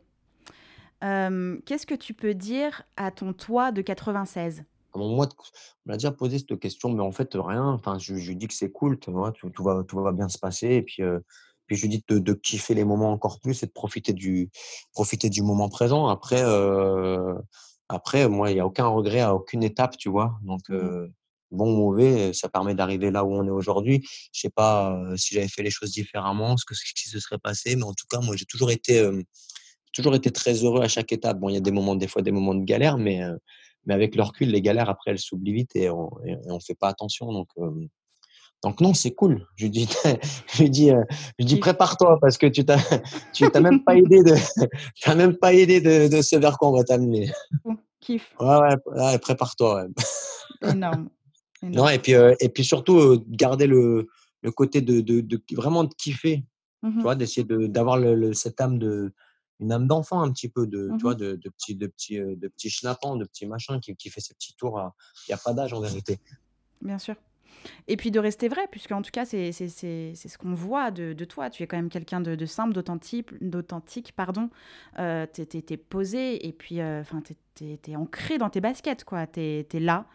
Qu'est-ce que tu peux dire à ton toi de 96 moi, on m'a déjà posé cette question, mais en fait, rien. Enfin, je, lui dis que c'est cool, tu vois, tout, va, tout va bien se passer. Et puis, euh, puis je lui dis de, de, kiffer les moments encore plus et de profiter du, profiter du moment présent. Après, euh, après moi, il n'y a aucun regret à aucune étape, tu vois. Donc, mmh euh, bon ou mauvais, ça permet d'arriver là où on est aujourd'hui. Je sais pas euh, si j'avais fait les choses différemment, ce, que, ce qui se serait passé, mais en tout cas, moi, j'ai toujours été, toujours été très heureux à chaque étape. Bon, il y a des moments, des fois, des moments de galère, mais, mais avec le recul, les galères, après, elles s'oublient vite et on ne fait pas attention. Donc, donc non, c'est cool. Je lui dis, je dis, euh, je dis prépare-toi parce que tu t'as, tu t'as même pas idée de, t'as même pas idée de, de ce vers quoi on va t'amener. Kiff. Ouais, ouais, prépare-toi. Énorme. Non, et puis, euh, et puis surtout, euh, garder le, le côté de, de, de, vraiment de kiffer. Tu mmh vois, d'essayer de, d'avoir le, cette âme de, une âme d'enfant un petit peu de, tu mmh vois, de, de petits, de petits, de petits schnappants, de petits machins qui, qui fait ses petits tours. Il n'y a pas d'âge en vérité. Bien sûr. Et puis de rester vrai, puisque en tout cas, c'est ce qu'on voit de, de, toi. Tu es quand même quelqu'un de, de, simple, d'authentique, pardon. Euh, tu es, posé et puis euh, enfin tu es, ancré dans tes baskets, quoi. Tu es, là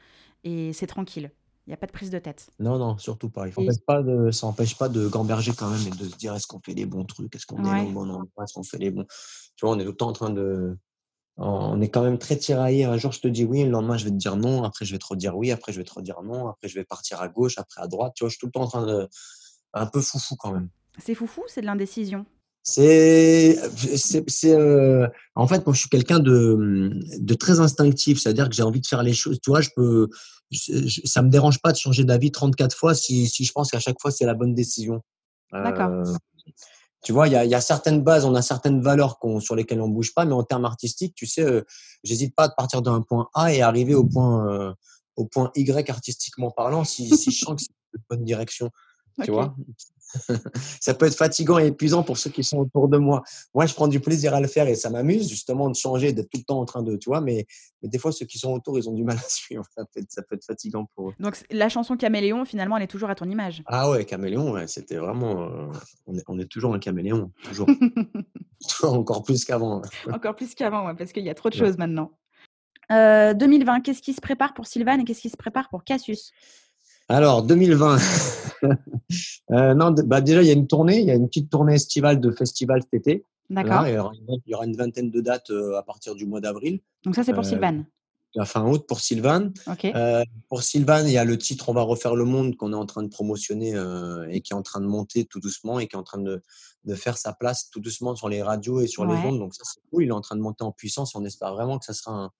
et c'est tranquille. Il n'y a pas de prise de tête. Non, non, surtout pas. Il pas de, ça n'empêche pas de gamberger quand même et de se dire est-ce qu'on fait les bons trucs, est-ce qu'on est au bon endroit, est-ce qu'on fait les bons? Tu vois, on est tout le temps en train de, on est quand même très tiraillé. Un jour, je te dis oui, le lendemain, je vais te dire non. Après, je vais te redire oui. Après, je vais te redire non. Après, je vais partir à gauche, après à droite. Tu vois, je suis tout le temps en train de. Un peu foufou quand même. C'est foufou, c'est de l'indécision? C'est, euh, en fait, moi, je suis quelqu'un de, de très instinctif, c'est-à-dire que j'ai envie de faire les choses. Tu vois, je peux, ça me dérange pas de changer d'avis 34 fois si, si je pense qu'à chaque fois c'est la bonne décision. D'accord. Euh, tu vois, il y a, y a, certaines bases, on a certaines valeurs sur lesquelles on bouge pas, mais en termes artistiques, tu sais, euh, j'hésite pas à partir d'un point A et arriver au point, euh, au point Y artistiquement parlant si, si je sens que c'est la bonne direction. Tu vois ça peut être fatigant et épuisant pour ceux qui sont autour de moi. Moi, je prends du plaisir à le faire et ça m'amuse justement de changer, d'être tout le temps en train de, tu vois, mais, mais, des fois, ceux qui sont autour, ils ont du mal à suivre. Ça peut être, ça peut être fatigant pour eux. Donc, la chanson Caméléon, finalement, elle est toujours à ton image. Ah ouais, Caméléon, ouais, c'était vraiment. Euh, on, est, on, est, toujours un caméléon, toujours. Encore plus qu'avant. Encore plus qu'avant, ouais, parce qu'il y a trop de choses maintenant. 2020, qu'est-ce qui se prépare pour Sylvain et qu'est-ce qui se prépare pour Cassius? Alors, 2020. non, bah déjà, il y a une tournée, il y a une petite tournée estivale de festival cet été. D'accord. Il, y aura une vingtaine de dates à partir du mois d'avril. Donc, ça, c'est pour Sylvain la fin août pour Sylvain. pour Sylvain, il y a le titre On va refaire le monde qu'on est en train de promotionner et qui est en train de monter tout doucement et qui est en train de, de faire sa place tout doucement sur les radios et sur les ondes. Donc ça, c'est cool. Il est en train de monter en puissance. On espère vraiment que ça sera un,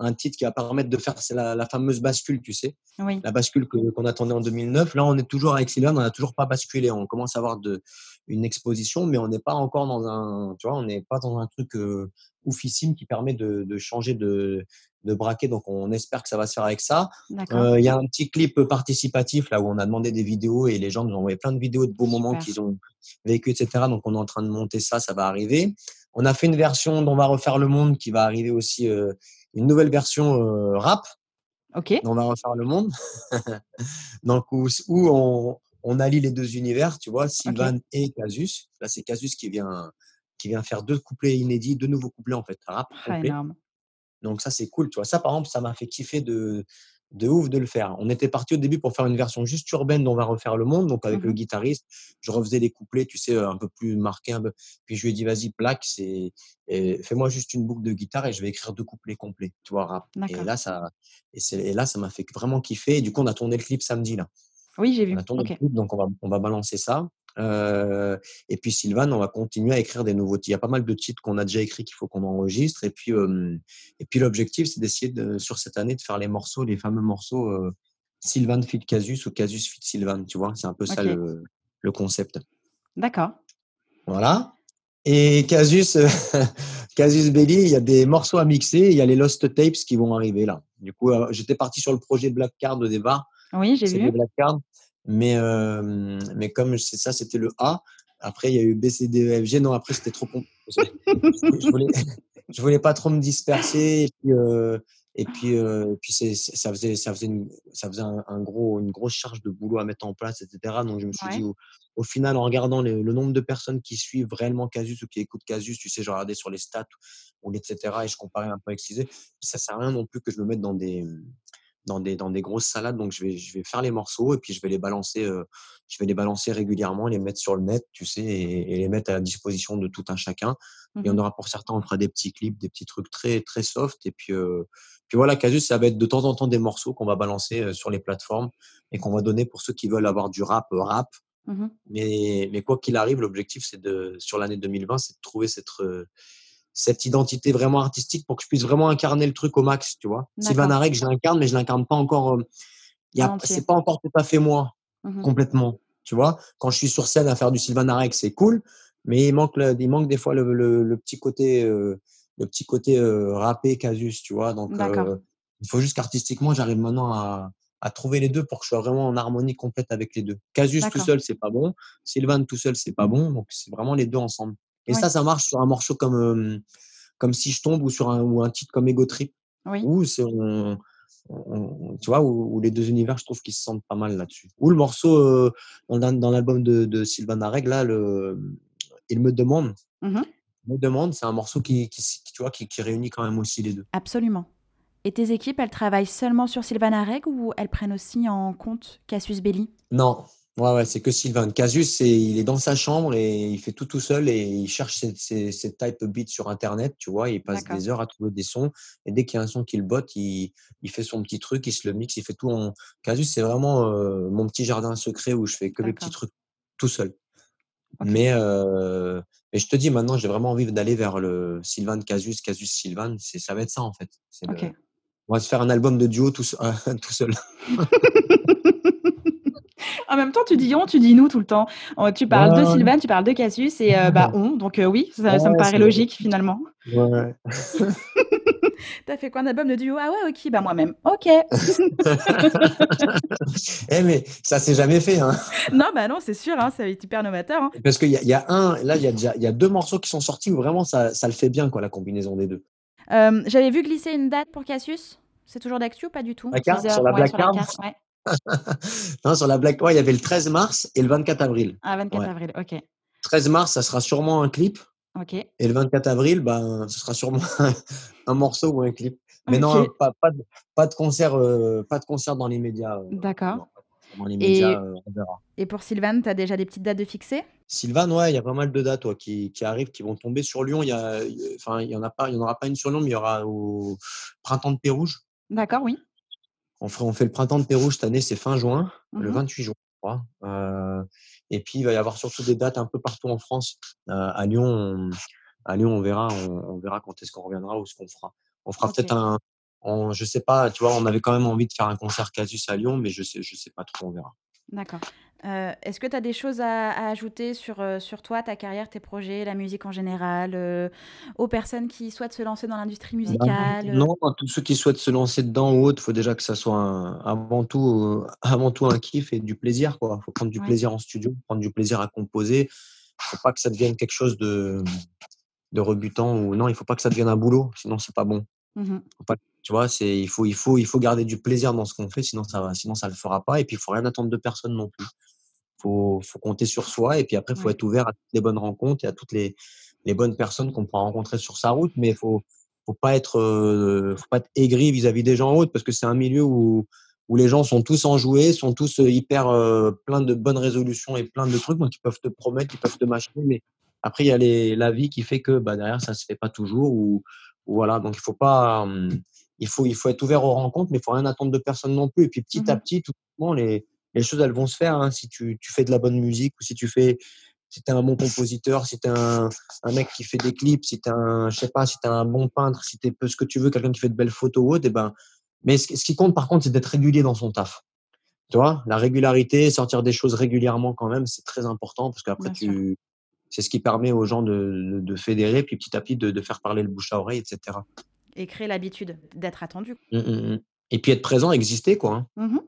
un titre qui va permettre de faire, c'est la, fameuse bascule, tu sais. La bascule qu'on attendait en 2009. Là, on est toujours avec Sylvain, on n'a toujours pas basculé. On commence à avoir de, une exposition, mais on n'est pas encore dans un, tu vois, on n'est pas dans un truc euh, oufissime qui permet de, de changer de, de braquet. Donc, on espère que ça va se faire avec ça. Euh, il y a un petit clip participatif là où on a demandé des vidéos et les gens nous ont envoyé plein de vidéos de beaux moments qu'ils ont vécu, etc. Donc, on est en train de monter ça, ça va arriver. On a fait une version dont on va refaire le monde qui va arriver aussi. Euh, une nouvelle version rap. Ok. On va refaire le monde. Donc, où, on, on, allie les deux univers, tu vois, Sylvain et Casus. Là, c'est Casus qui vient, qui vient faire deux couplets inédits, deux nouveaux couplets en fait, rap. Ah, Donc, ça, c'est cool, tu vois. Ça, par exemple, ça m'a fait kiffer de, de ouf de le faire. On était parti au début pour faire une version juste urbaine dont on va refaire le monde. Donc, avec le mmh guitariste, je refaisais les couplets, tu sais, un peu plus marqués. Un peu. Puis, je lui ai dit, vas-y, plaque, c'est, fais-moi juste une boucle de guitare et je vais écrire deux couplets complets, tu vois, rap. Et là, ça, et, et là, ça m'a fait vraiment kiffer. Et du coup, on a tourné le clip samedi, là. Oui, j'ai vu. On a tourné le clip, donc on va, on va balancer ça et puis Sylvain, on va continuer à écrire des nouveaux titres. Il y a pas mal de titres qu'on a déjà écrits qu'il faut qu'on enregistre. Et puis, et puis l'objectif, c'est d'essayer de, sur cette année de faire les morceaux, les fameux morceaux Sylvain fit Casus ou Casus fit Sylvain. Tu vois, c'est un peu ça le, le, concept. D'accord. Voilà. Et Casus, Casus Belli, il y a des morceaux à mixer. Il y a les Lost Tapes qui vont arriver là. Du coup, j'étais parti sur le projet Black Card au départ. Oui, j'ai vu. Black Card. Mais, mais comme c'est ça, c'était le A. Après, il y a eu B, C, D, E, F, G. Non, après, c'était trop compliqué. je, voulais, je voulais pas trop me disperser. Et puis, et puis, puis ça faisait, ça faisait, une, ça faisait un, gros, une grosse charge de boulot à mettre en place, etc. Donc, je me suis dit, au, final, en regardant le, nombre de personnes qui suivent réellement Casus ou qui écoutent Casus, tu sais, je regardais sur les stats, ou etc. Et je comparais un peu avec Cisé. Ça sert à rien non plus que je me mette dans des, dans des, dans des grosses salades. Donc, je vais, je vais faire les morceaux et puis je vais les balancer, je vais les balancer régulièrement, les mettre sur le net, tu sais, et, les mettre à la disposition de tout un chacun. Et on mmh aura pour certains, on fera des petits clips, des petits trucs très, très soft. Et puis, puis voilà, Casus, ça va être de temps en temps des morceaux qu'on va balancer sur les plateformes et qu'on va donner pour ceux qui veulent avoir du rap, rap. Mmh mais, mais quoi qu'il arrive, l'objectif, c'est de, sur l'année 2020, c'est de trouver cette, cette identité vraiment artistique pour que je puisse vraiment incarner le truc au max, tu vois. Sylvain Arek, je l'incarne, mais je l'incarne pas encore. Euh, c'est pas encore tout à fait moi, mmh complètement. Tu vois, quand je suis sur scène à faire du Sylvain Arek, c'est cool, mais il manque, il manque des fois le, le, petit côté, euh, le petit côté euh, rappé, casus, tu vois. Donc, il faut juste qu'artistiquement, j'arrive maintenant à, à, trouver les deux pour que je sois vraiment en harmonie complète avec les deux. Casus tout seul, c'est pas bon. Sylvain tout seul, c'est pas bon. Donc, c'est vraiment les deux ensemble. Et ça, ça marche sur un morceau comme, comme Si je tombe ou sur un, ou un titre comme Ego Trip. Oui. Où c'est, tu vois, où, les deux univers, je trouve qu'ils se sentent pas mal là-dessus. Ou le morceau dans, dans l'album de, de Sylvain Areg, là, le, Il me demande. Mmh Il me demande, c'est un morceau qui, qui, tu vois, qui, qui, réunit quand même aussi les deux. Absolument. Et tes équipes, elles travaillent seulement sur Sylvain Areg ou elles prennent aussi en compte Cassius Belli? Non, Ouais, ouais, c'est que Sylvain. Casus, il est dans sa chambre et il fait tout tout seul et il cherche ses, ses, type beats sur Internet, tu vois. Il passe des heures à trouver des sons et dès qu'il y a un son qu'il botte, il, il, fait son petit truc, il se le mixe, il fait tout en. Casus, c'est vraiment euh, mon petit jardin secret où je fais que mes petits trucs tout seul. Mais, euh, mais je te dis, maintenant, j'ai vraiment envie d'aller vers le Sylvain de Casus, Casus Sylvain. Ça va être ça, en fait. On va se faire un album de duo tout, tout seul. En même temps, tu dis on, tu dis nous tout le temps. Oh, tu parles de Sylvain, tu parles de Cassius et euh, bah on. Donc euh, oui, ça, me paraît logique finalement. Ouais. T'as fait quoi un album de duo? Ah ouais, ok, bah moi-même. Ok. eh mais ça s'est jamais fait. Hein. Non, bah non, c'est sûr, hein, ça va être hyper novateur. Hein. Parce qu'il y, y, a un, là, il y a déjà, il y a deux morceaux qui sont sortis où vraiment ça, ça le fait bien, quoi, la combinaison des deux. Euh, j'avais vu glisser une date pour Cassius. C'est toujours d'actu ou pas du tout? La carte, Sur la Black Card? Non, sur la Black White, il y avait le 13 mars et le 24 avril. Ah, 24 avril, ok. 13 mars, ça sera sûrement un clip. Ok. Et le 24 avril, ben, ce sera sûrement un morceau ou un clip. Mais non, pas, pas, de, pas, de concert, pas de concert dans les médias. D'accord. Dans les médias, on verra. Et pour Sylvain, tu as déjà des petites dates de fixées? Sylvain, ouais, il y a pas mal de dates qui, qui, arrivent, qui vont tomber sur Lyon. Il y a, enfin, il y en a pas, il y en aura pas une sur Lyon, mais il y aura au printemps de Pérouge. D'accord, oui. On fait, on fait le printemps de Pérouge cette année, c'est fin juin, le 28 mmh juin, je crois. Euh, et puis il va y avoir surtout des dates un peu partout en France. Euh, à Lyon, on, à Lyon, on verra, on, verra quand est-ce qu'on reviendra ou ce qu'on fera. On fera peut-être un, on, je sais pas, tu vois, on avait quand même envie de faire un concert Casus à Lyon, mais je sais, je sais pas trop, on verra. D'accord. Euh, est-ce que tu as des choses à, ajouter sur, euh, sur toi, ta carrière, tes projets, la musique en général, euh, aux personnes qui souhaitent se lancer dans l'industrie bah, musicale Non, à tous ceux qui souhaitent se lancer dedans ou autre, il faut déjà que ça soit avant, tout, avant tout un kiff et du plaisir. Il faut prendre du plaisir en studio, prendre du plaisir à composer. Il ne faut pas que ça devienne quelque chose de, de rebutant. ou Non, il ne faut pas que ça devienne un boulot, sinon c'est pas bon. Mmh tu vois, c'est il faut il faut il faut garder du plaisir dans ce qu'on fait, sinon ça va, sinon ça le fera pas. Et puis il faut rien attendre de personne non plus. Faut faut compter sur soi et puis après il faut être ouvert à toutes les bonnes rencontres et à toutes les les bonnes personnes qu'on pourra rencontrer sur sa route. Mais faut faut pas être faut pas être aigri vis-à-vis des gens en route parce que c'est un milieu où où les gens sont tous enjoués, sont tous hyper plein de bonnes résolutions et plein de trucs donc ils peuvent te promettre, ils peuvent te machiner, mais après il y a les, la vie qui fait que bah derrière ça se fait pas toujours ou voilà, donc il faut pas, il faut, il faut être ouvert aux rencontres, mais il faut rien attendre de personne non plus. Et puis petit à mmh petit, tout les, les choses elles vont se faire. Hein. Si tu, tu, fais de la bonne musique ou si tu fais, si es un bon compositeur, si tu es un, un, mec qui fait des clips, si tu un, je sais pas, si es un bon peintre, si tu es ce que tu veux, quelqu'un qui fait de belles photos ou autre, et eh ben, mais ce, qui compte par contre, c'est d'être régulier dans son taf. Tu vois, la régularité, sortir des choses régulièrement quand même, c'est très important parce qu'après tu, c'est ce qui permet aux gens de, de, fédérer, puis petit à petit de, de, faire parler le bouche à oreille, etc. Et créer l'habitude d'être attendu. Mmh, mmh, mmh. Et puis être présent, exister, quoi. Hein.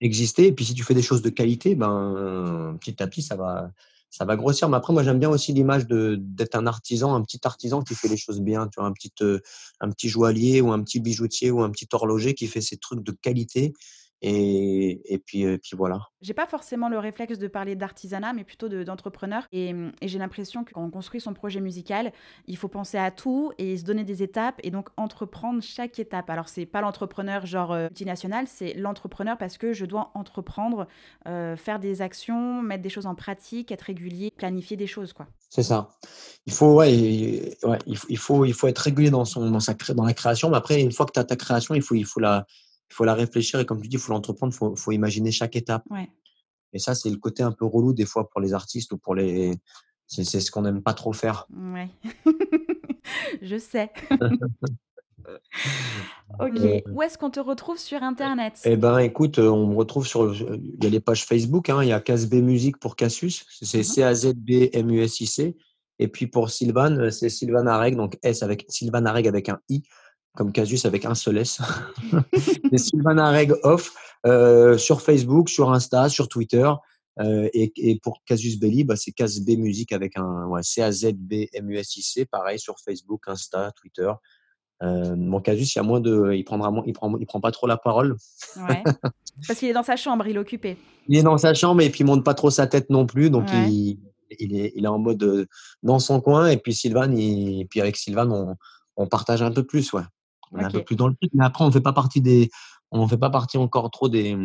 Exister, et puis si tu fais des choses de qualité, ben, petit à petit, ça va, ça va grossir. Mais après, moi, j'aime bien aussi l'image d'être un artisan, un petit artisan qui fait les choses bien. Tu vois, un petit, euh, un petit joaillier ou un petit bijoutier ou un petit horloger qui fait ses trucs de qualité et, puis, puis voilà. J'ai pas forcément le réflexe de parler d'artisanat, mais plutôt d'entrepreneur. et, j'ai l'impression que quand on construit son projet musical, il faut penser à tout et se donner des étapes et donc entreprendre chaque étape. Alors, c'est pas l'entrepreneur genre euh, multinational, c'est l'entrepreneur parce que je dois entreprendre, euh, faire des actions, mettre des choses en pratique, être régulier, planifier des choses, quoi. C'est ça. Il faut, ouais, il, il, faut, il faut être régulier dans, son, dans, sa, dans la création. Mais après, une fois que tu as ta création, il faut, il faut la il faut la réfléchir et comme tu dis, il faut l'entreprendre, il faut, faut, imaginer chaque étape. Et ça, c'est le côté un peu relou des fois pour les artistes ou pour les. C'est ce qu'on n'aime pas trop faire. Ouais. Je sais. ok. Où est-ce qu'on te retrouve sur Internet? Eh ben, écoute, euh, on me retrouve sur. Il y a les pages Facebook. Hein, il y a Casb Musique pour Cassius. C'est C-A-Z-B-M-U-S-I-C. Et puis pour Sylvan, euh, c'est Sylvan Areg, donc S avec Sylvan Areg avec un I comme Casus avec un seul S. C'est Sylvana Reg Off euh, sur Facebook, sur Insta, sur Twitter. Euh, et, et, pour Casus Belli, bah, c'est B Musique avec un ouais, C-A-Z-B-M-U-S-I-C, pareil sur Facebook, Insta, Twitter. Euh, mon Casus, il y a moins de, il prendra moins, il prend, il prend pas trop la parole. Ouais. Parce qu'il est dans sa chambre, il est occupé. Il est dans sa chambre et puis il monte pas trop sa tête non plus, donc il, il, est, il est en mode euh, dans son coin. Et puis Sylvain, et puis avec Sylvain, on, on partage un peu plus, ouais on est un peu plus dans le truc. Mais après, on ne fait pas partie des, on fait pas partie encore trop des,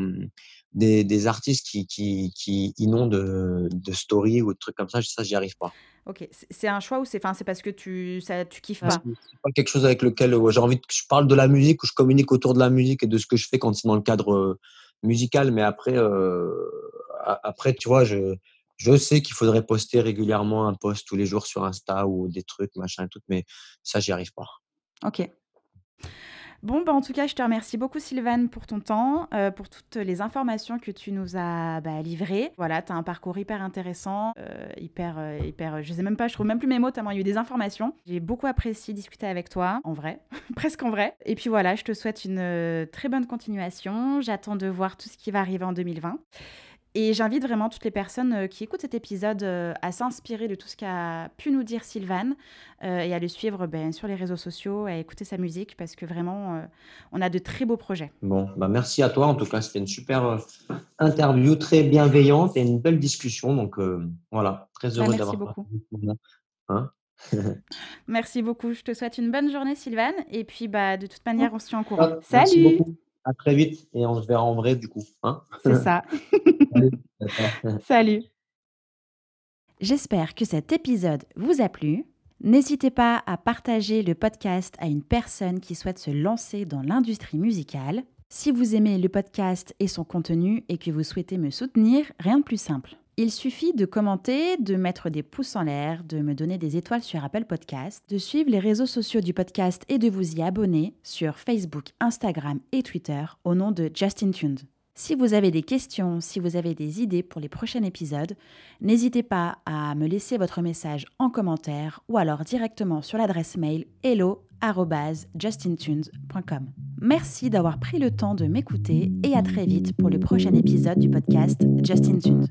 des, des artistes qui, qui, qui inondent de, de stories ou de trucs comme ça. Ça, j'y arrive pas. Ok, c'est un choix ou c'est, enfin, c'est parce que tu, ça, tu kiffes pas? C'est pas quelque chose avec lequel j'ai envie que je parle de la musique ou je communique autour de la musique et de ce que je fais quand c'est dans le cadre euh, musical. Mais après, euh, après, tu vois, je, je sais qu'il faudrait poster régulièrement un post tous les jours sur Insta ou des trucs, machin et tout, mais ça, j'y arrive pas. Ok. Bon, bah, en tout cas, je te remercie beaucoup, Sylvane, pour ton temps, euh, pour toutes les informations que tu nous as bah, livrées. Voilà, tu as un parcours hyper intéressant, euh, hyper, euh, hyper. Je sais même pas, je trouve même plus mes mots tellement il y a eu des informations. J'ai beaucoup apprécié discuter avec toi, en vrai, presque en vrai. Et puis voilà, je te souhaite une très bonne continuation. J'attends de voir tout ce qui va arriver en 2020. Et j'invite vraiment toutes les personnes euh, qui écoutent cet épisode euh, à s'inspirer de tout ce qu'a pu nous dire Sylvain euh, et à le suivre ben, sur les réseaux sociaux, à écouter sa musique parce que vraiment, on a de très beaux projets. Bon, bah merci à toi. En tout cas, c'était une super interview, très bienveillante et une belle discussion. Donc voilà, très bah, heureux d'avoir. Merci beaucoup. Hein Merci beaucoup. Je te souhaite une bonne journée, Sylvane. Et puis, bah, de toute manière, on se tient en courant. Salut. À très vite et on se verra en vrai du coup. Hein C'est ça. Salut. J'espère que cet épisode vous a plu. N'hésitez pas à partager le podcast à une personne qui souhaite se lancer dans l'industrie musicale. Si vous aimez le podcast et son contenu et que vous souhaitez me soutenir, rien de plus simple. Il suffit de commenter, de mettre des pouces en l'air, de me donner des étoiles sur Apple Podcast, de suivre les réseaux sociaux du podcast et de vous y abonner sur Facebook, Instagram et Twitter au nom de Justin Tuned. Si vous avez des questions, si vous avez des idées pour les prochains épisodes, n'hésitez pas à me laisser votre message en commentaire ou alors directement sur l'adresse mail hello@justintunes.com. Merci d'avoir pris le temps de m'écouter et à très vite pour le prochain épisode du podcast Justin Tunes.